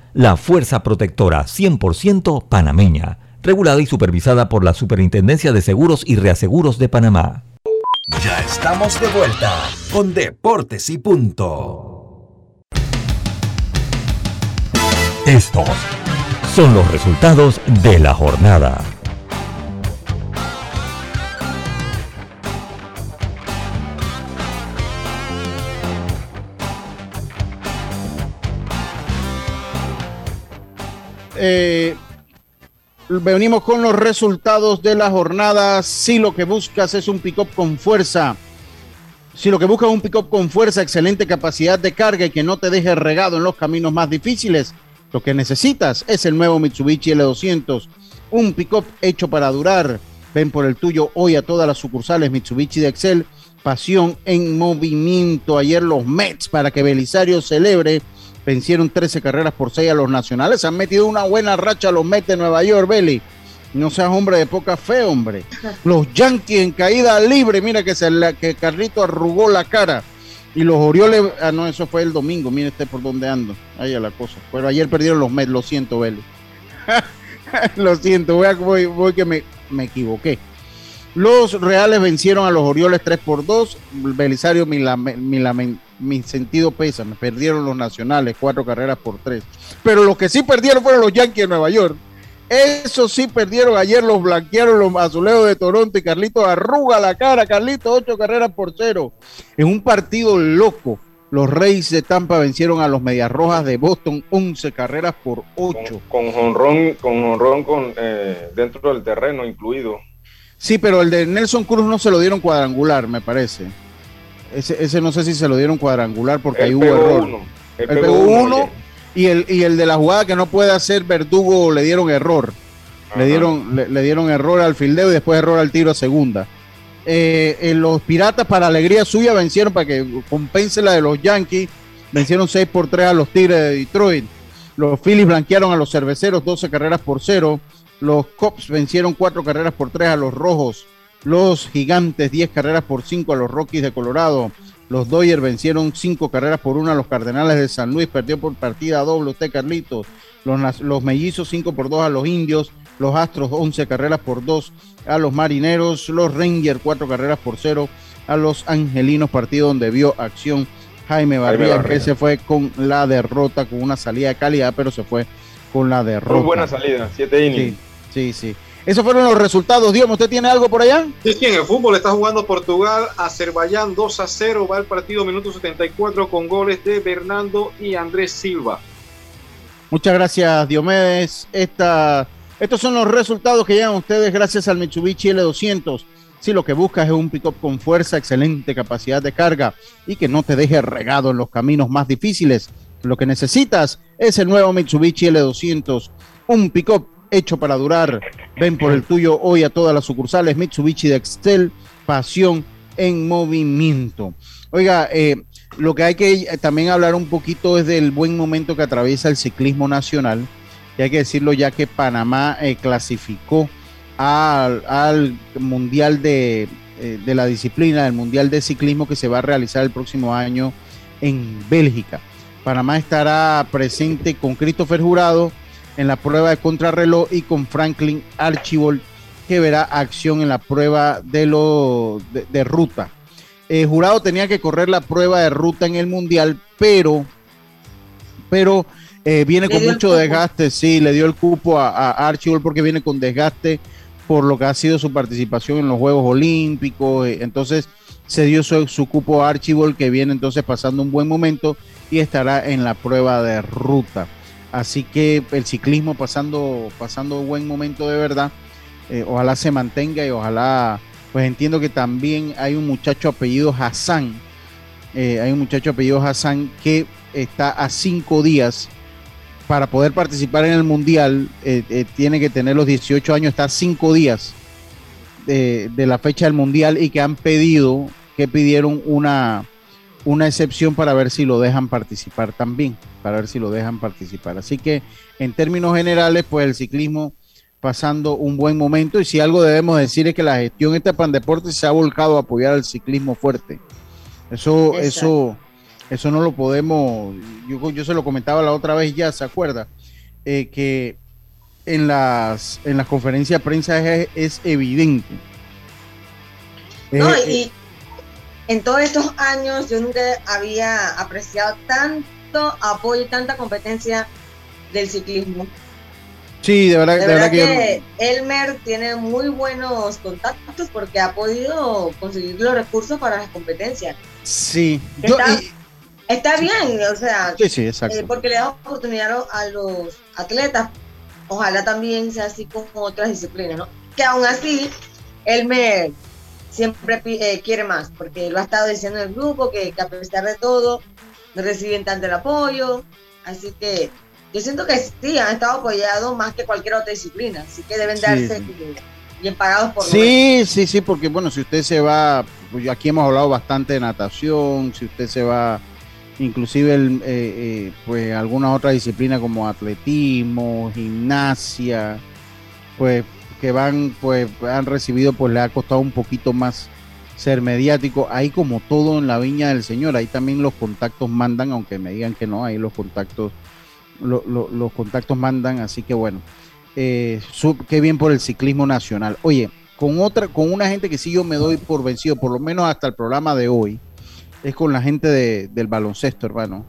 la fuerza protectora 100% panameña, regulada y supervisada por la Superintendencia de Seguros y Reaseguros de Panamá. Ya estamos de vuelta con Deportes y Punto. Estos son los resultados de la jornada. Eh, venimos con los resultados de la jornada. Si lo que buscas es un pick-up con fuerza, si lo que buscas es un pick-up con fuerza, excelente capacidad de carga y que no te deje regado en los caminos más difíciles, lo que necesitas es el nuevo Mitsubishi L200, un pick-up hecho para durar. Ven por el tuyo hoy a todas las sucursales Mitsubishi de Excel. Pasión en movimiento. Ayer los Mets, para que Belisario celebre, vencieron 13 carreras por 6 a los nacionales. Han metido una buena racha a los Mets de Nueva York, Beli. No seas hombre de poca fe, hombre. Los Yankees en caída libre. Mira que, se la, que Carlito arrugó la cara. Y los Orioles, ah, no, eso fue el domingo. Mire este por dónde ando. Ahí la cosa. Pero ayer perdieron los Mets, lo siento, Beli. lo siento, voy, a, voy, voy que me, me equivoqué. Los Reales vencieron a los Orioles 3 por 2. Belisario, mi, mi, mi, sentido pesa. Me perdieron los Nacionales, cuatro carreras por 3. Pero los que sí perdieron fueron los Yankees de Nueva York. Eso sí perdieron ayer, los blanquearon los azulejos de Toronto y Carlito arruga la cara. Carlito, ocho carreras por cero. En un partido loco, los Reyes de Tampa vencieron a los Medias Rojas de Boston 11 carreras por 8. Con jonrón, con honrón con, eh, dentro del terreno incluido. Sí, pero el de Nelson Cruz no se lo dieron cuadrangular, me parece. Ese, ese no sé si se lo dieron cuadrangular porque ahí hubo error. Uno. El, pegó uno y el, y el de la jugada que no puede hacer Verdugo le dieron error. Le dieron, le, dieron error al fildeo y después error al tiro a segunda. Eh, los Piratas, para alegría suya, vencieron para que compense la de los Yankees. Vencieron 6 por 3 a los Tigres de Detroit. Los Phillies blanquearon a los Cerveceros 12 carreras por 0. Los Cops vencieron 4 carreras por 3 a los Rojos. Los Gigantes 10 carreras por 5 a los Rockies de Colorado. Los Dodgers vencieron 5 carreras por 1 a los Cardenales de San Luis. Perdió por partida doble usted, Carlitos. Los, los Mellizos 5 por 2 a los Indios. Los Astros 11 carreras por 2 a los Marineros. Los Rangers 4 carreras por 0 a los Angelinos. Partido donde vio acción Jaime Barría, que se fue con la derrota, con una salida de calidad, pero se fue con la derrota. Muy buena salida, 7 innings. Sí, sí, sí. Esos fueron los resultados. Dios, ¿usted tiene algo por allá? Sí, sí, en el fútbol está jugando Portugal, Azerbaiyán 2 a 0. Va el partido minuto 74 con goles de Bernardo y Andrés Silva. Muchas gracias, Diomedes. Esta, estos son los resultados que llegan ustedes gracias al Mitsubishi L200. Si lo que buscas es un pick-up con fuerza, excelente capacidad de carga y que no te deje regado en los caminos más difíciles, lo que necesitas es el nuevo Mitsubishi L200, un pick-up hecho para durar. Ven por el tuyo hoy a todas las sucursales Mitsubishi de Excel, pasión en movimiento. Oiga, eh, lo que hay que eh, también hablar un poquito es del buen momento que atraviesa el ciclismo nacional. Y hay que decirlo ya que Panamá eh, clasificó al, Mundial de, de la disciplina, el Mundial de Ciclismo que se va a realizar el próximo año en Bélgica. Panamá estará presente con Christopher Jurado, en la prueba de contrarreloj y con Franklin Archibald que verá acción en la prueba de, lo, de, ruta. El jurado tenía que correr la prueba de ruta en el mundial, pero, pero eh, viene con mucho desgaste. Sí, le dio el cupo a, Archibald porque viene con desgaste por lo que ha sido su participación en los Juegos Olímpicos. Eh, entonces se dio su, su cupo a Archibald que viene entonces pasando un buen momento y estará en la prueba de ruta. Así que el ciclismo pasando, pasando un buen momento de verdad. Eh, ojalá se mantenga y ojalá, pues entiendo que también hay un muchacho apellido Hassan. Eh, hay un muchacho apellido Hassan que está a cinco días para poder participar en el mundial. Eh, tiene que tener los 18 años, está a cinco días de, de la fecha del mundial y que han pedido, que pidieron una, una excepción para ver si lo dejan participar también, para ver si lo dejan participar. Así que en términos generales, pues el ciclismo pasando un buen momento y si algo debemos decir es que la gestión esta Pandeporte se ha volcado a apoyar al ciclismo fuerte. Eso, eso, eso no lo podemos, yo, yo se lo comentaba la otra vez ya, ¿se acuerda? Eh, que en las, en las conferencias de prensa es, evidente. No, y, en todos estos años yo nunca había apreciado tanto apoyo y tanta competencia del ciclismo. Sí, de verdad, de verdad, que, Elmer tiene muy buenos contactos porque ha podido conseguir los recursos para las competencias. Sí, está, bien, o sea, sí, sí, exacto. Eh, porque le da oportunidad a los atletas ojalá también sea así con otras disciplinas, ¿no? Que aún así, él me siempre eh, quiere más, porque lo ha estado diciendo en el grupo, que, a pesar de todo, no reciben tanto el apoyo, así que yo siento que sí, han estado apoyados más que cualquier otra disciplina, así que deben darse bien pagados por Sí, sí, sí, porque bueno, si usted se va, pues aquí hemos hablado bastante de natación, si usted se va inclusive el, eh, eh, pues alguna otra disciplina como atletismo, gimnasia, pues que van, pues han recibido, pues le ha costado un poquito más ser mediático. Ahí como todo en la viña del Señor, ahí también los contactos mandan, aunque me digan que no, ahí los contactos, los contactos mandan, así que bueno, eh, qué bien por el ciclismo nacional. Oye, con otra, con una gente que sí yo me doy por vencido, por lo menos hasta el programa de hoy, es con la gente del baloncesto, hermano.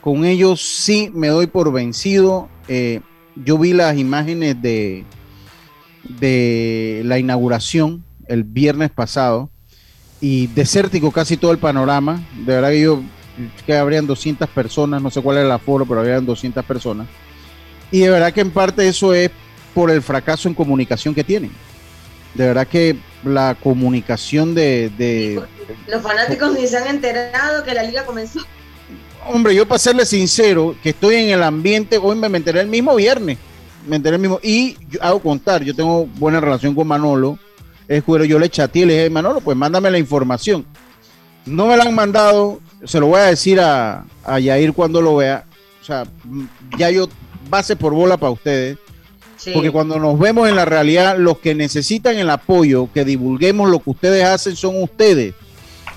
Con ellos sí me doy por vencido. Eh, yo vi las imágenes de, de la inauguración el viernes pasado y desértico casi todo el panorama. De verdad que yo que habrían 200 personas, no sé cuál era el aforo, pero habrían 200 personas. Y de verdad que en parte eso es por el fracaso en comunicación que tienen. De verdad que la comunicación de... Los fanáticos ni se han enterado que la liga comenzó. Hombre, yo para serle sincero, que estoy en el ambiente, hoy me, enteré el mismo viernes, me enteré el mismo, y hago contar, yo tengo buena relación con Manolo, es cuero, yo le chateé y le dije, Manolo, pues mándame la información. No me la han mandado, se lo voy a decir a, a Yair cuando lo vea, o sea, ya yo base por bola para ustedes, porque cuando nos vemos en la realidad, los que necesitan el apoyo, que divulguemos lo que ustedes hacen, son ustedes.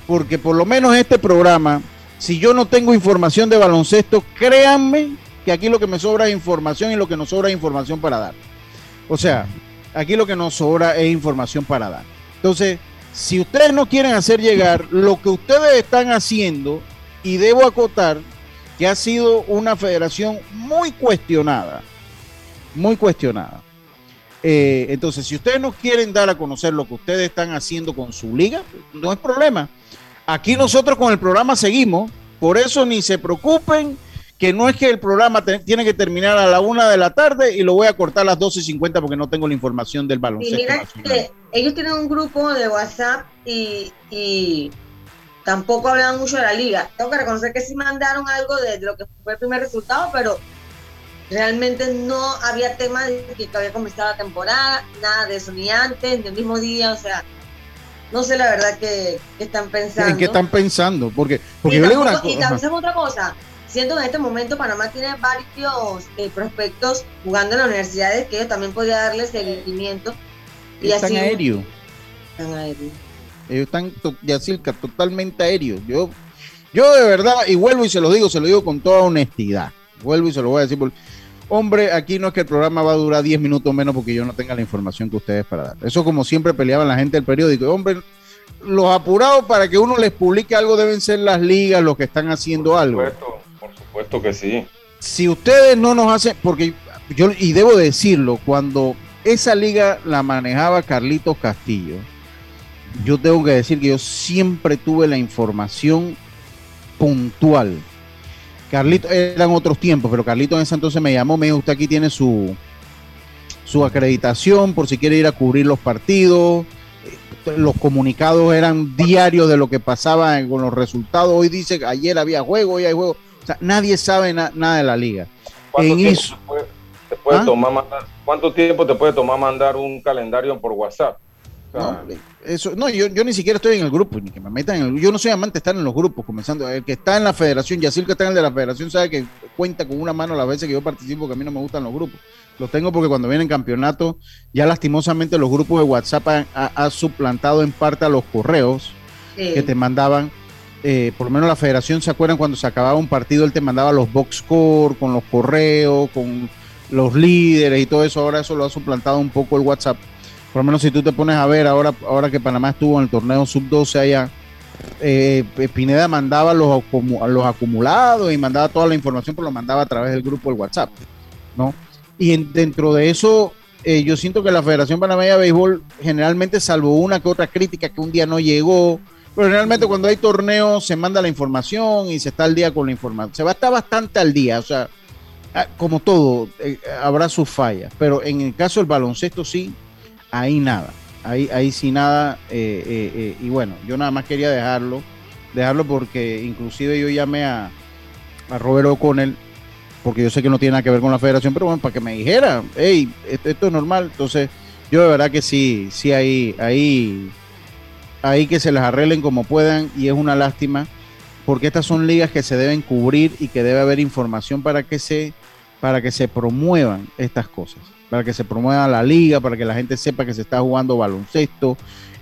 Porque por lo menos este programa, si yo no tengo información de baloncesto, créanme que aquí lo que me sobra es información y lo que nos sobra es información para dar. O sea, aquí lo que nos sobra es información para dar. Entonces, si ustedes no quieren hacer llegar lo que ustedes están haciendo, y debo acotar que ha sido una federación muy cuestionada, muy cuestionada. Eh, entonces, si ustedes no quieren dar a conocer lo que ustedes están haciendo con su liga, no es problema. Aquí nosotros con el programa seguimos, por eso ni se preocupen, que no es que el programa tiene que terminar a la una de la tarde y lo voy a cortar a las 12.50 porque no tengo la información del baloncesto. Y mira que ellos tienen un grupo de WhatsApp y, tampoco hablan mucho de la liga. Tengo que reconocer que sí mandaron algo de lo que fue el primer resultado, pero Realmente no había tema de que había comenzado la temporada, nada de eso, ni antes, ni el mismo día, o sea, no sé la verdad que, están pensando. ¿En qué están pensando? Porque, porque y yo leo una cosa. Y otra cosa, siento que en este momento Panamá tiene varios eh, prospectos jugando en las universidades que ellos también podría darles seguimiento. Y están aéreos. Están aéreos. Ellos están, Yacirca, totalmente aéreos. Yo, yo de verdad, y vuelvo y se lo digo, se lo digo con toda honestidad. Vuelvo y se lo voy a decir. Porque Hombre, aquí no es que el programa va a durar 10 minutos menos porque yo no tenga la información que ustedes para dar. Eso como siempre peleaban la gente del periódico. Hombre, los apurados para que uno les publique algo deben ser las ligas los que están haciendo algo. Por supuesto, por supuesto que sí. Si ustedes no nos hacen, porque yo, y debo decirlo, cuando esa liga la manejaba Carlitos Castillo, yo tengo que decir que yo siempre tuve la información puntual Carlito, eran otros tiempos, pero Carlito en ese entonces me llamó, me dijo, usted aquí tiene su, su acreditación por si quiere ir a cubrir los partidos. Los comunicados eran diarios de lo que pasaba con los resultados. Hoy dice ayer había juego, hoy hay juego. Sea, nadie sabe nada de la liga. ¿Cuánto, tiempo te puede, ¿Ah? tomar ¿Cuánto tiempo te puede tomar mandar un calendario por WhatsApp? No, eso, no yo, yo ni siquiera estoy en el grupo, ni que me metan en el Yo no soy amante de estar en los grupos, comenzando. El que está en la federación, Yacil que está en el de la federación, sabe que cuenta con una mano las veces que yo participo, que a mí no me gustan los grupos. Los tengo porque cuando vienen campeonatos, ya lastimosamente los grupos de WhatsApp han suplantado en parte a los correos que te mandaban. Eh, por lo menos la federación se acuerdan cuando se acababa un partido, él te mandaba los box score con los correos, con los líderes y todo eso. Ahora eso lo ha suplantado un poco el WhatsApp por lo menos si tú te pones a ver ahora, ahora que Panamá estuvo en el torneo sub-12 allá, eh, Pineda mandaba los, los acumulados y mandaba toda la información, pero lo mandaba a través del grupo del WhatsApp, ¿no? Y dentro de eso, eh, yo siento que la Federación Panameña de Béisbol generalmente, salvo una que otra crítica que un día no llegó, pero generalmente cuando hay torneos se manda la información y se está al día con la información. Se va a estar bastante al día, o sea, ah, como todo, eh, habrá sus fallas, pero en el caso del baloncesto sí, ahí nada, ahí, ahí sí nada, eh, eh, y bueno, yo nada más quería dejarlo, dejarlo porque inclusive yo llamé a, a Robert O'Connell, porque yo sé que no tiene nada que ver con la federación, pero bueno, para que me dijera, hey, esto, esto es normal, entonces yo de verdad que sí, sí, ahí, ahí, ahí que se les arreglen como puedan y es una lástima porque estas son ligas que se deben cubrir y que debe haber información para que se para que se promuevan estas cosas, para que se promueva la liga, para que la gente sepa que se está jugando baloncesto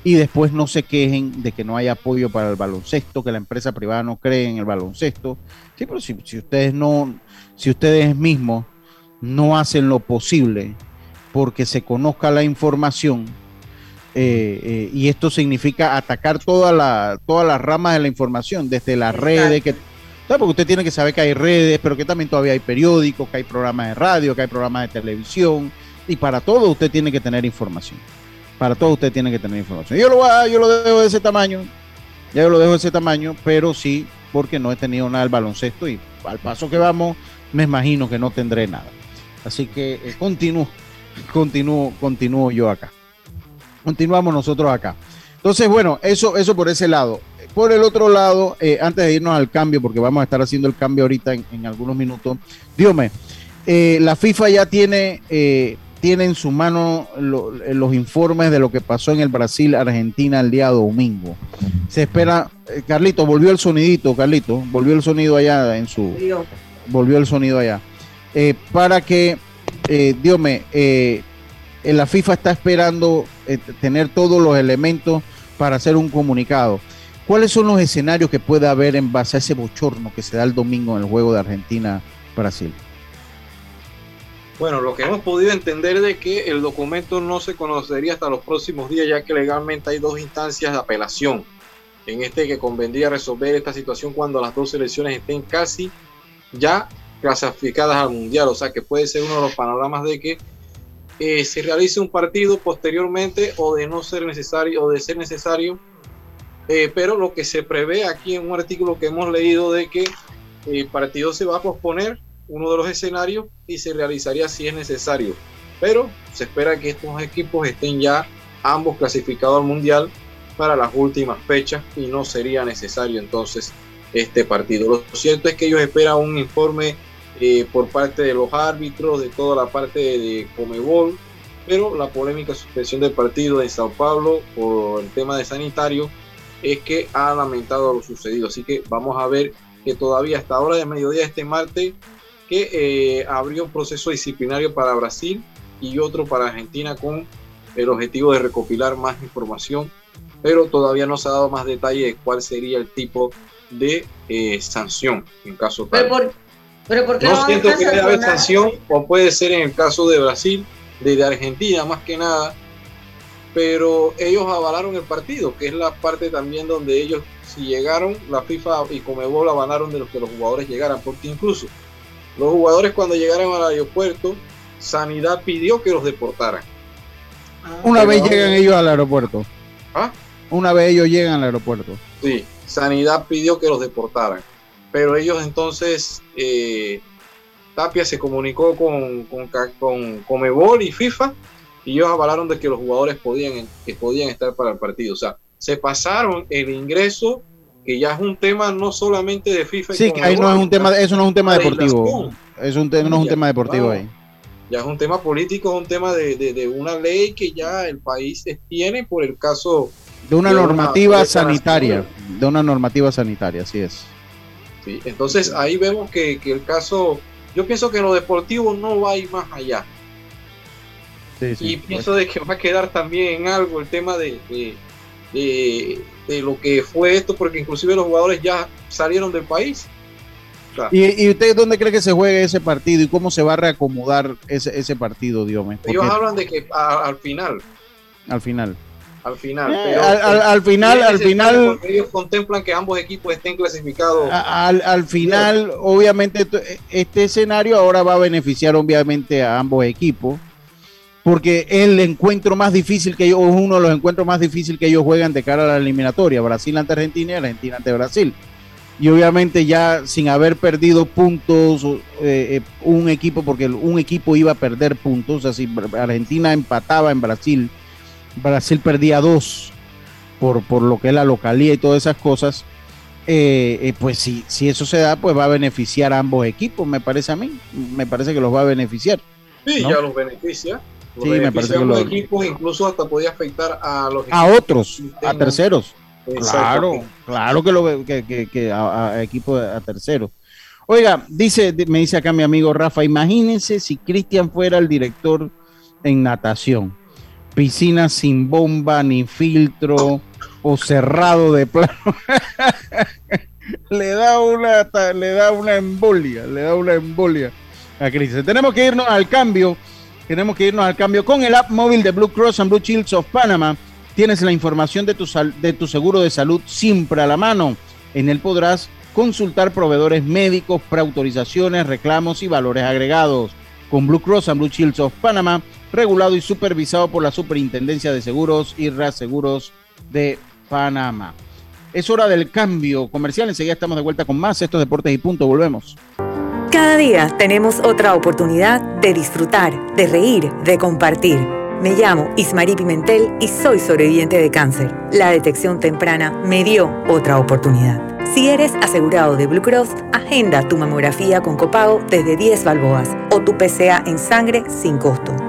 y después no se quejen de que no hay apoyo para el baloncesto, que la empresa privada no cree en el baloncesto. Sí, pero si, si ustedes no, si ustedes mismos no hacen lo posible porque se conozca la información, eh, eh, y esto significa atacar toda la, todas las ramas de la información, desde las redes, que, porque usted tiene que saber que hay redes, pero que también todavía hay periódicos, que hay programas de radio, que hay programas de televisión, y para todo usted tiene que tener información. Para todo usted tiene que tener información. Yo lo, yo lo dejo de ese tamaño, ya yo lo dejo de ese tamaño, pero sí, porque no he tenido nada del baloncesto y al paso que vamos, me imagino que no tendré nada. Así que eh, continúo, continúo, continúo yo acá continuamos nosotros acá. Entonces, bueno, eso, eso por ese lado. Por el otro lado, eh, antes de irnos al cambio, porque vamos a estar haciendo el cambio ahorita en, algunos minutos, dígame, eh, la FIFA ya tiene, eh, tiene en su mano los informes de lo que pasó en el Brasil-Argentina el día domingo. Se espera, Carlito, volvió el sonidito, Carlito, volvió el sonido allá en su... Volvió el sonido allá. para que, eh, la FIFA está esperando eh, tener todos los elementos para hacer un comunicado. ¿Cuáles son los escenarios que puede haber en base a ese bochorno que se da el domingo en el juego de Argentina-Brasil? Bueno, lo que hemos podido entender de que el documento no se conocería hasta los próximos días, ya que legalmente hay dos instancias de apelación. En este que convendría resolver esta situación cuando las dos selecciones estén casi ya clasificadas al mundial. O sea que puede ser uno de los panoramas de que eh, se realice un partido posteriormente o de no ser necesario o de ser necesario. Eh, pero lo que se prevé aquí en un artículo que hemos leído de que el partido se va a posponer, uno de los escenarios, y se realizaría si es necesario. Pero se espera que estos equipos estén ya ambos clasificados al mundial para las últimas fechas y no sería necesario entonces este partido. Lo cierto es que ellos esperan un informe eh, por parte de los árbitros, de toda la parte de Comebol, pero la polémica suspensión del partido de Sao Paulo por el tema de sanitario es que ha lamentado lo sucedido. Así que vamos a ver que todavía hasta ahora de mediodía este martes que eh, abrió un proceso disciplinario para Brasil y otro para Argentina con el objetivo de recopilar más información, pero todavía no se ha dado más detalle de cuál sería el tipo de eh, sanción en caso tal no, siento que debe haber sanción, o puede ser en el caso de Brasil, de Argentina más que nada, pero ellos avalaron el partido, que es la parte también donde ellos, si llegaron, la FIFA y Comebol avalaron de los que los jugadores llegaran, porque incluso los jugadores cuando llegaron al aeropuerto, Sanidad pidió que los deportaran. Una vez llegan ellos al aeropuerto. ¿Ah? Una vez ellos llegan al aeropuerto. Sí, Sanidad pidió que los deportaran pero ellos entonces, eh, Tapia se comunicó con, con, Comebol y FIFA y ellos avalaron de que los jugadores podían, que podían estar para el partido. O sea, se pasaron el ingreso, que ya es un tema no solamente de FIFA. Sí, que ahí no es un tema, eso no es un tema deportivo. Es un, no es un tema deportivo ahí. Ya es un tema político, es un tema de, de, una ley que ya el país tiene por el caso. De una normativa sanitaria. De una normativa sanitaria, así es. Entonces ahí vemos que, el caso, yo pienso que lo deportivo no va a ir más allá. y pienso de que va a quedar también en algo el tema de, de, lo que fue esto, porque inclusive los jugadores ya salieron del país. ¿Y, ¿Y, usted dónde cree que se juegue ese partido y cómo se va a reacomodar ese, ese partido, Dios mío? Ellos hablan de que al final. Al final al final. Eh, al, final, al final. Ellos contemplan que ambos equipos estén clasificados. Al, final, obviamente, este escenario ahora va a beneficiar, obviamente, a ambos equipos. Porque es el encuentro más difícil que ellos, uno de los encuentros más difíciles que ellos juegan de cara a la eliminatoria. Brasil ante Argentina y Argentina ante Brasil. y obviamente ya sin haber perdido puntos eh, eh, un equipo, porque un equipo iba a perder puntos, o sea, si Argentina empataba en Brasil, Brasil perdía dos por, por lo que es la localía y todas esas cosas, eh, pues si, si eso se da, pues va a beneficiar a ambos equipos, me parece a mí, me parece que los va a beneficiar. Sí, ya los beneficia. Los sí, me parece que los equipos incluso hasta podía afectar a los a otros, a terceros. Claro, claro que lo que, que, a, equipo a tercero. Oiga, dice, me dice acá mi amigo Rafa, imagínense si Cristian fuera el director en natación. Piscina sin bomba ni filtro o cerrado de plano. le da una le da una embolia, le da una embolia a Cristian. Tenemos que irnos al cambio. Tenemos que irnos al cambio con el app móvil de Blue Cross and Blue Shields of Panama Tienes la información de tu, de tu seguro de salud siempre a la mano. En él podrás consultar proveedores médicos, preautorizaciones, reclamos y valores agregados. Con Blue Cross and Blue Shields of Panama, regulado y supervisado por la Superintendencia de Seguros y Reaseguros de Panamá. Es hora del cambio comercial. Enseguida estamos de vuelta con más. Estos deportes y punto. Volvemos. Cada día tenemos otra oportunidad de disfrutar, de reír, de compartir. Me llamo Ismarí Pimentel y soy sobreviviente de cáncer. La detección temprana me dio otra oportunidad. Si eres asegurado de Blue Cross, agenda tu mamografía con copago desde 10 balboas o tu PCA en sangre sin costo.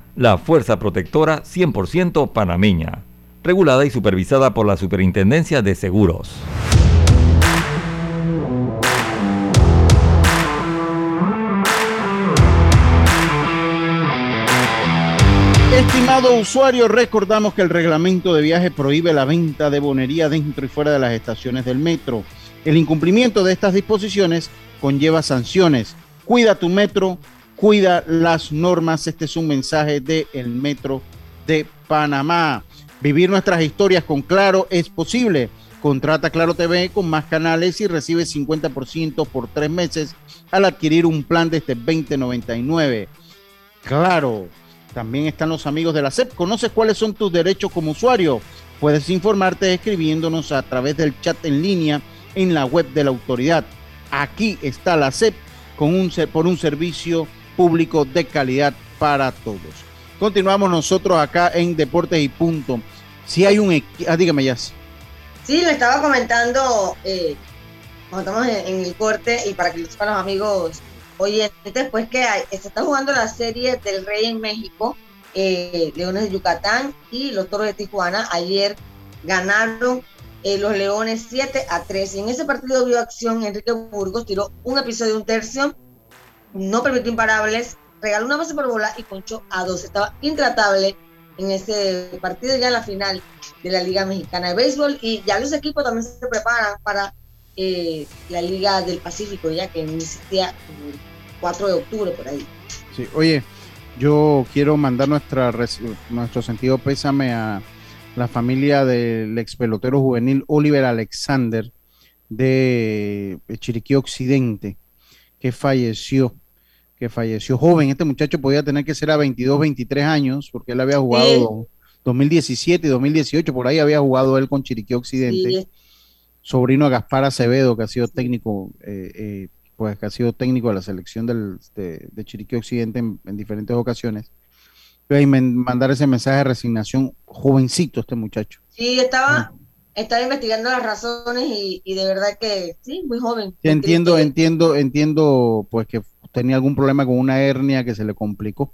la Fuerza Protectora 100% panameña, regulada y supervisada por la Superintendencia de Seguros. Estimado usuario, recordamos que el reglamento de viaje prohíbe la venta de bonería dentro y fuera de las estaciones del metro. El incumplimiento de estas disposiciones conlleva sanciones. Cuida tu metro, cuida las normas. Este es un mensaje del el Metro de Panamá. Vivir nuestras historias con Claro es posible. Contrata Claro TV con más canales y recibe 50% por tres meses al adquirir un plan desde 2099. Claro, también están los amigos de la SEP. ¿Conoces cuáles son tus derechos como usuario? Puedes informarte escribiéndonos a través del chat en línea en la web de la autoridad. Aquí está la SEP con un, por un servicio público de calidad para todos. Continuamos nosotros acá en Deportes y Punto. Si hay un ah, dígame ya. Sí, le estaba comentando eh, cuando estamos en, el corte y para que lo sepan los amigos oyentes, pues que se está jugando la serie del Rey en México, eh, Leones de Yucatán y los Toros de Tijuana. Ayer ganaron eh, los Leones 7 a 3 y en ese partido vio acción Enrique Burgos, tiró un episodio, un tercio no permitió imparables, regaló una base por bola y ponchó a dos. Estaba intratable en ese partido ya en la final de la Liga Mexicana de Béisbol y ya los equipos también se preparan para eh, la Liga del Pacífico ya que inicia el 4 de octubre por ahí. Sí, oye, yo quiero mandar nuestra nuestro sentido pésame a la familia del ex pelotero juvenil Oliver Alexander de Chiriquí Occidente, que falleció que falleció joven. Este muchacho podía tener que ser a 22, 23 años, porque él había jugado 2017 y 2018, por ahí había jugado él con Chiriquí Occidente. Sobrino de Gaspar Acevedo, que ha sido técnico, eh, eh, pues que ha sido técnico de la selección de, Chiriquí Occidente en, diferentes ocasiones. Y mandar ese mensaje de resignación, jovencito este muchacho. Sí, estaba, estaba investigando las razones y, y, de verdad que sí, muy joven. entiendo, entiendo, entiendo, pues que tenía algún problema con una hernia que se le complicó,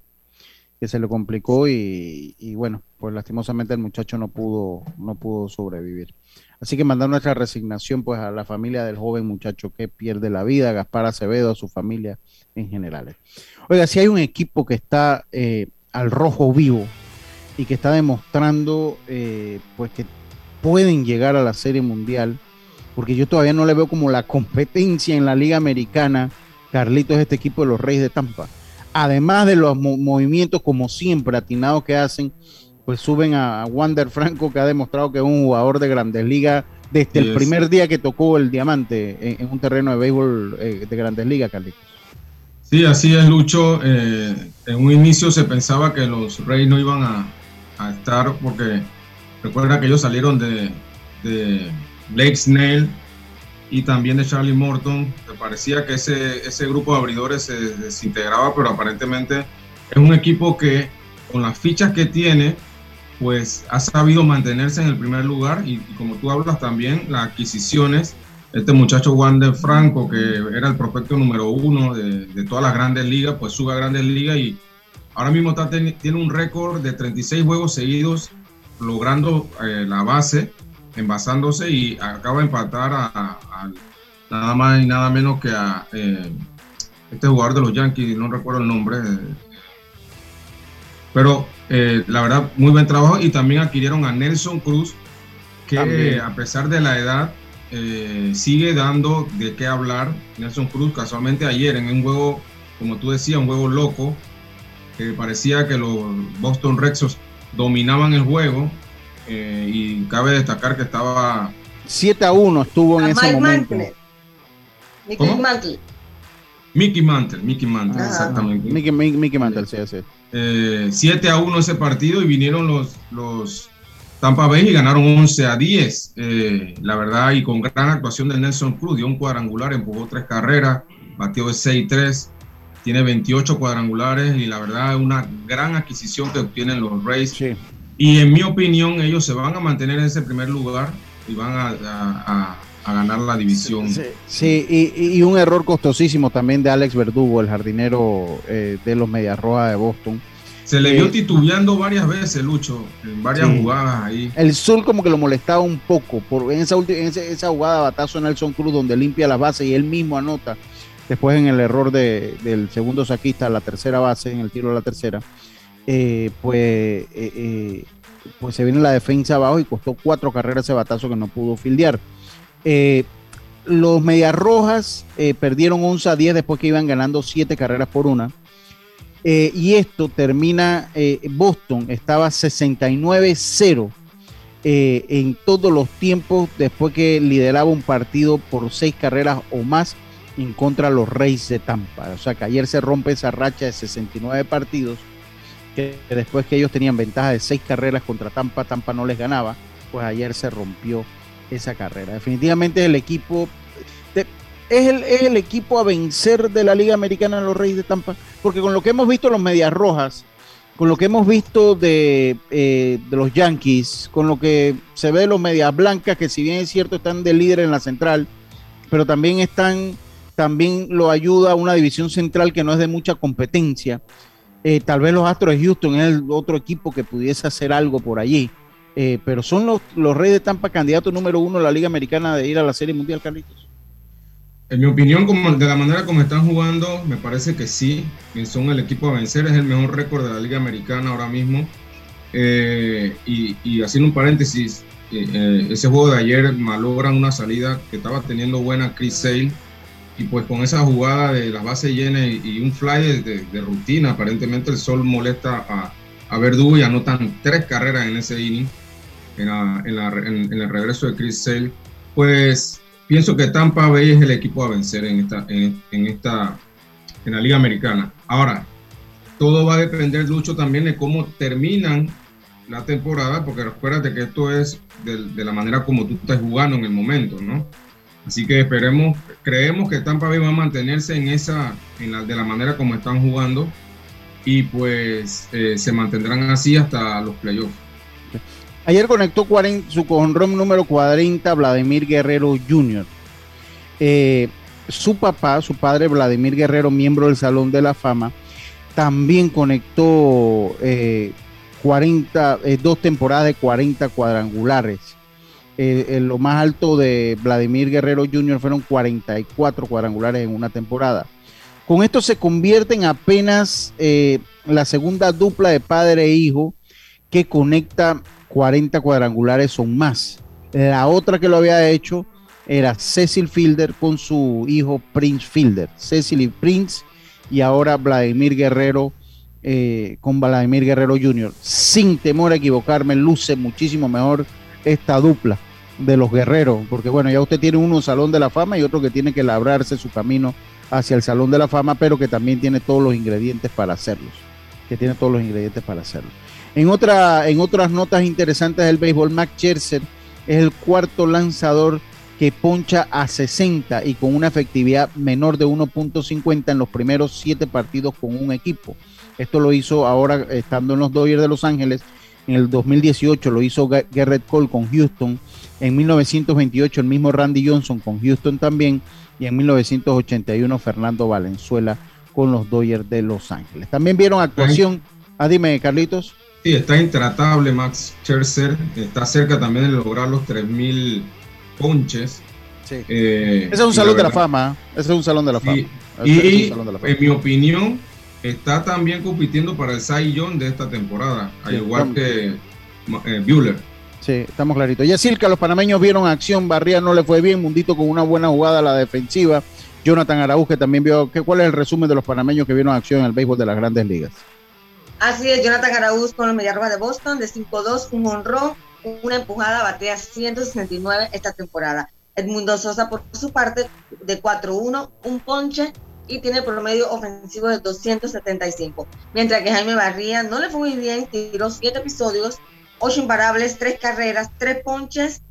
que se le complicó y, bueno, pues lastimosamente el muchacho no pudo, no pudo sobrevivir. Así que mandar nuestra resignación pues a la familia del joven muchacho que pierde la vida, Gaspar Acevedo, a su familia en general. Oiga, si hay un equipo que está eh, al rojo vivo y que está demostrando eh, pues que pueden llegar a la Serie Mundial, porque yo todavía no le veo como la competencia en la Liga Americana Carlitos es este equipo de los Reyes de Tampa. Además de los movimientos, como siempre, atinados que hacen, pues suben a Wander Franco, que ha demostrado que es un jugador de grandes ligas desde el primer día que tocó el diamante en, un terreno de béisbol eh, de grandes ligas, Carlitos. Sí, así es, Lucho. Eh, en un inicio se pensaba que los Reyes no iban a, estar porque recuerda que ellos salieron de, de Blake Snell y también de Charlie Morton. Me parecía que ese, ese grupo de abridores se desintegraba, pero aparentemente es un equipo que con las fichas que tiene, pues ha sabido mantenerse en el primer lugar y, como tú hablas también, las adquisiciones. Este muchacho Wander Franco, que era el prospecto número uno de, de todas las grandes ligas, pues sube a grandes ligas y ahora mismo está, tiene un récord de 36 juegos seguidos logrando eh, la base envasándose y acaba de empatar a, nada más y nada menos que a eh, este jugador de los Yankees, no recuerdo el nombre. Pero eh, la verdad, muy buen trabajo. Y también adquirieron a Nelson Cruz, que a pesar de la edad, eh, sigue dando de qué hablar. Nelson Cruz, casualmente ayer en un juego, como tú decías, un juego loco, que parecía que los Boston Red Sox dominaban el juego eh, y cabe destacar que estaba 7 a 1 estuvo en ese momento. Mantle. Mickey Mantle, Mickey Mantle, ah. exactamente. Mickey, Mickey, Mantle, sí, sí. 7 a 1 ese partido y vinieron los, los Tampa Bay y ganaron 11 a 10. Eh, la verdad, y con gran actuación de Nelson Cruz, dio un cuadrangular, empujó tres carreras, batió de 6-3, tiene 28 cuadrangulares y la verdad es una gran adquisición que obtienen los Rays. Y en mi opinión, ellos se van a mantener en ese primer lugar y van a, ganar la división. Sí, y, un error costosísimo también de Alex Verdugo, el jardinero eh, de los Medias Rojas de Boston se le vio eh, titubeando varias veces, Lucho, en varias jugadas ahí. El Sol como que lo molestaba un poco por en esa, en esa jugada batazo Nelson Cruz donde limpia las bases y él mismo anota. Después en el error del segundo saquista, la tercera base, en el tiro de la tercera, eh, pues, pues se viene la defensa abajo y costó cuatro carreras ese batazo que no pudo fildear. los Medias Rojas perdieron 11 a 10 después que iban ganando siete carreras por una. Eh, y esto termina, eh, Boston estaba 69-0 eh, en todos los tiempos después que lideraba un partido por seis carreras o más en contra de los Reyes de Tampa. O sea que ayer se rompe esa racha de 69 partidos, que después que ellos tenían ventaja de seis carreras contra Tampa, Tampa no les ganaba, pues ayer se rompió esa carrera. Definitivamente el equipo es el, equipo a vencer de la Liga Americana los Reyes de Tampa, porque con lo que hemos visto los Medias Rojas, con lo que hemos visto de, eh, de, los Yankees, con lo que se ve de los Medias Blancas, que si bien es cierto están de líder en la central, pero también están, también lo ayuda una división central que no es de mucha competencia. Eh, tal vez los Astros de Houston es el otro equipo que pudiese hacer algo por allí. Eh, pero son los, los Reyes de Tampa candidatos número uno de la Liga Americana de ir a la Serie Mundial, Carlitos. En mi opinión, como de la manera como están jugando, me parece que sí, que son el equipo a vencer, es el mejor récord de la Liga Americana ahora mismo. Eh, y, haciendo un paréntesis, ese juego de ayer malogran una salida que estaba teniendo buena Chris Sale, y pues con esa jugada de las bases llenas y, un fly de, rutina, aparentemente el sol molesta a, a Verdugo y anotan tres carreras en ese inning, en, en el regreso de Chris Sale. Pues pienso que Tampa Bay es el equipo a vencer en esta, en, esta, en la Liga Americana. Ahora, todo va a depender, Lucho, también de cómo terminan la temporada, porque recuérdate que esto es de, la manera como tú estás jugando en el momento, ¿no? Así que esperemos, creemos que Tampa Bay va a mantenerse en esa, en la, de la manera como están jugando y pues eh, se mantendrán así hasta los playoffs. Ayer conectó 40, su conrom número 40, Vladimir Guerrero Jr. Eh, su papá, su padre Vladimir Guerrero, miembro del Salón de la Fama, también conectó 40, eh, eh, dos temporadas de 40 cuadrangulares. Lo más alto de Vladimir Guerrero Jr. fueron 44 cuadrangulares en una temporada. Con esto se convierte en apenas la segunda dupla de padre e hijo que conecta 40 cuadrangulares son más. La otra que lo había hecho era Cecil Fielder con su hijo Prince Fielder. Cecil y Prince y ahora Vladimir Guerrero eh, con Vladimir Guerrero Jr. Sin temor a equivocarme, luce muchísimo mejor esta dupla de los guerreros, porque bueno, ya usted tiene uno Salón de la Fama y otro que tiene que labrarse su camino hacia el Salón de la Fama, pero que también tiene todos los ingredientes para hacerlos, que tiene todos los ingredientes para hacerlo. En, otra, en otras notas interesantes del béisbol, Max Scherzer es el cuarto lanzador que poncha a 60 y con una efectividad menor de 1.50 en los primeros siete partidos con un equipo. Esto lo hizo ahora estando en los Dodgers de Los Ángeles. En el 2018 lo hizo Garrett Cole con Houston. En 1928 el mismo Randy Johnson con Houston también. Y en 1981 Fernando Valenzuela con los Dodgers de Los Ángeles. También vieron actuación. Ah, dime, Carlitos. Sí, está intratable Max Scherzer. Está cerca también de lograr los 3.000 ponches. Sí. Eh, Ese es un salón de la fama. Ese es un salón de la fama. Y, en mi opinión, está también compitiendo para el Cy Young de esta temporada, al igual que eh, Bueller. Sí, estamos claritos. Ya que los panameños vieron acción, Barría no le fue bien, Mundito con una buena jugada a la defensiva. Jonathan Araúz, que también vio, ¿cuál es el resumen de los panameños que vieron acción en el béisbol de las grandes ligas? Así es, Jonathan Araúz con los Mediarroba de Boston, de 5-2, un honrón, una empujada, batea 169 esta temporada. Edmundo Sosa, por su parte, de 4-1, un ponche y tiene promedio ofensivo de 275. Mientras que Jaime Barría no le fue muy bien, tiró 7 episodios, 8 imparables, 3 carreras, 3 ponches,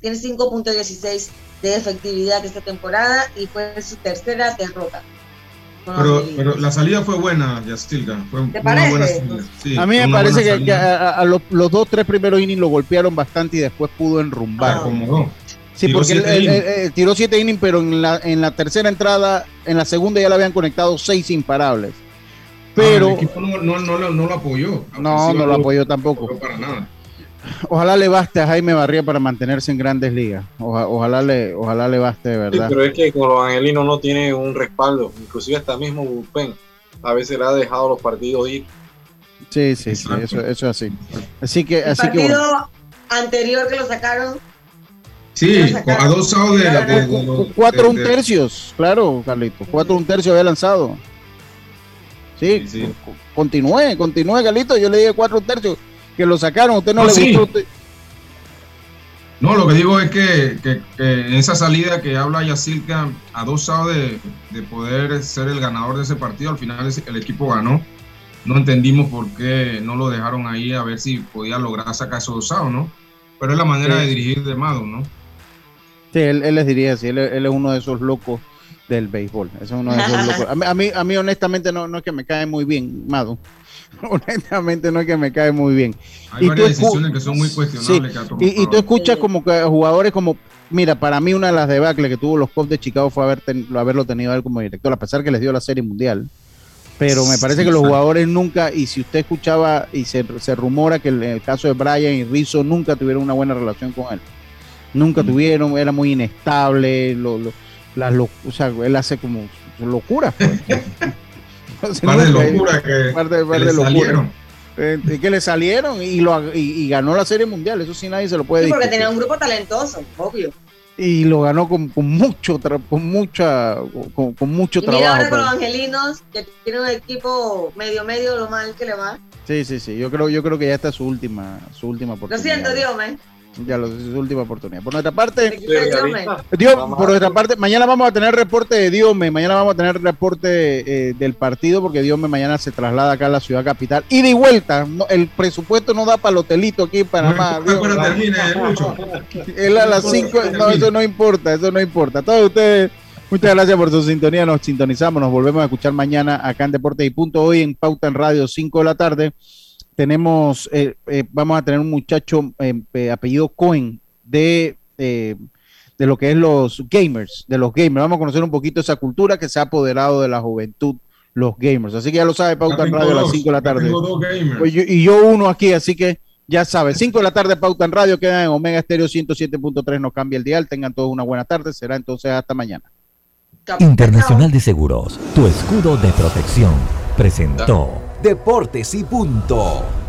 tiene 5.16 de efectividad esta temporada y fue su tercera derrota. Pero, pero, la salida fue buena, Yastilga. Fue ¿Te parece? Buena salida. Sí, a mí me parece que, que, a, a los, los, dos, tres primeros innings lo golpearon bastante y después pudo enrumbar. Ah, Sí, tiró porque él, él, él, tiró siete innings, pero en la, en la tercera entrada, en la segunda ya le habían conectado seis imparables. Pero. Ah, el equipo no, no, no, no, lo apoyó. No, no lo apoyó tampoco. No para nada. Ojalá le baste a Jaime Barría para mantenerse en grandes ligas. Oja, ojalá, le, ojalá le baste de verdad. Sí, pero es que con los angelinos no tiene un respaldo. Inclusive hasta mismo Bullpen a veces le ha dejado los partidos ir. Sí, sí, sí, eso, eso es así. Así que, El así partido que bueno. anterior que lo sacaron. Sí, a dos sábados de, de, de, de, Cuatro un tercios, claro, Carlito. Cuatro un tercio había lanzado. Sí, Sí, sí. continúe, continúe, Carlito. Yo le dije cuatro un tercios que lo sacaron. Usted no, No, le sí. gustó. usted- No, lo que digo es que, que- que en esa salida que habla Yacirca, a dos sábados de, de poder ser el ganador de ese partido, al final ese- el equipo ganó. No entendimos por qué no lo dejaron ahí a ver si podía lograr sacar esos dos sábados, ¿no? Pero es la manera Sí. de dirigir de Mado, ¿no? Sí, él, él les diría así. Él, él es uno de esos locos del béisbol. Es uno de esos locos. A mí, a mí, a mí, honestamente, no, no es que me cae muy bien, Mado. honestamente, no es que me cae muy bien. Hay Y varias decisiones que son muy cuestionables. que ha tomado. Y, y tú escuchas como que jugadores como, mira, para mí una de las debacles que tuvo los Cubs de Chicago fue haber ten- haberlo tenido él como director, a pesar que les dio la serie mundial. Pero me parece Sí, que los jugadores nunca, y si usted escuchaba y se, se rumora que el, el caso de Brian y Rizzo nunca tuvieron una buena relación con él. Nunca tuvieron, era muy inestable, lo, lo- las lo- o sea, él hace como locuras. pues. Par de nunca- locura que, par de- que par le locura. salieron. Eh, que le salieron y, lo, y, y ganó la serie mundial, eso sí nadie se lo puede Sí, porque tenía un grupo talentoso, obvio. Y lo ganó con, con mucho tra- con mucha con, con mucho Y mira trabajo. ahora con los angelinos, que tiene un equipo medio medio lo mal que le va. Sí, sí, sí. Yo creo, yo creo que ya está su última, su última Lo oportunidad. siento, Dios. Ya lo, su última oportunidad. Por nuestra parte, Dios, por nuestra parte, mañana vamos a tener reporte de Diome, mañana vamos a tener reporte eh, del partido, porque Diome mañana se traslada acá a la ciudad capital. Y de vuelta, no, el presupuesto no da para el hotelito aquí en Panamá. No, Dios. Él a las 5, no, eso no importa, eso no importa. Todos ustedes, muchas gracias por su sintonía, nos sintonizamos, nos volvemos a escuchar mañana acá en Deportes y Punto, hoy en Pauta en Radio, 5 de la tarde. Tenemos, eh, eh, vamos a tener un muchacho eh, eh, apellido Cohen de, eh, de lo que es los gamers, de los gamers. Vamos a conocer un poquito esa cultura que se ha apoderado de la juventud, los gamers. Así que ya lo sabe, Pauta en Radio a las dos, 5 de la tarde. tengo dos gamers. Pues yo- y yo uno aquí, así que ya sabe, 5 de la tarde Pauta en Radio, queda en Omega Estéreo 107.3, no cambia el dial, tengan todos una buena tarde, será entonces hasta mañana. Internacional de Seguros, tu escudo de protección, presentó Deportes y punto.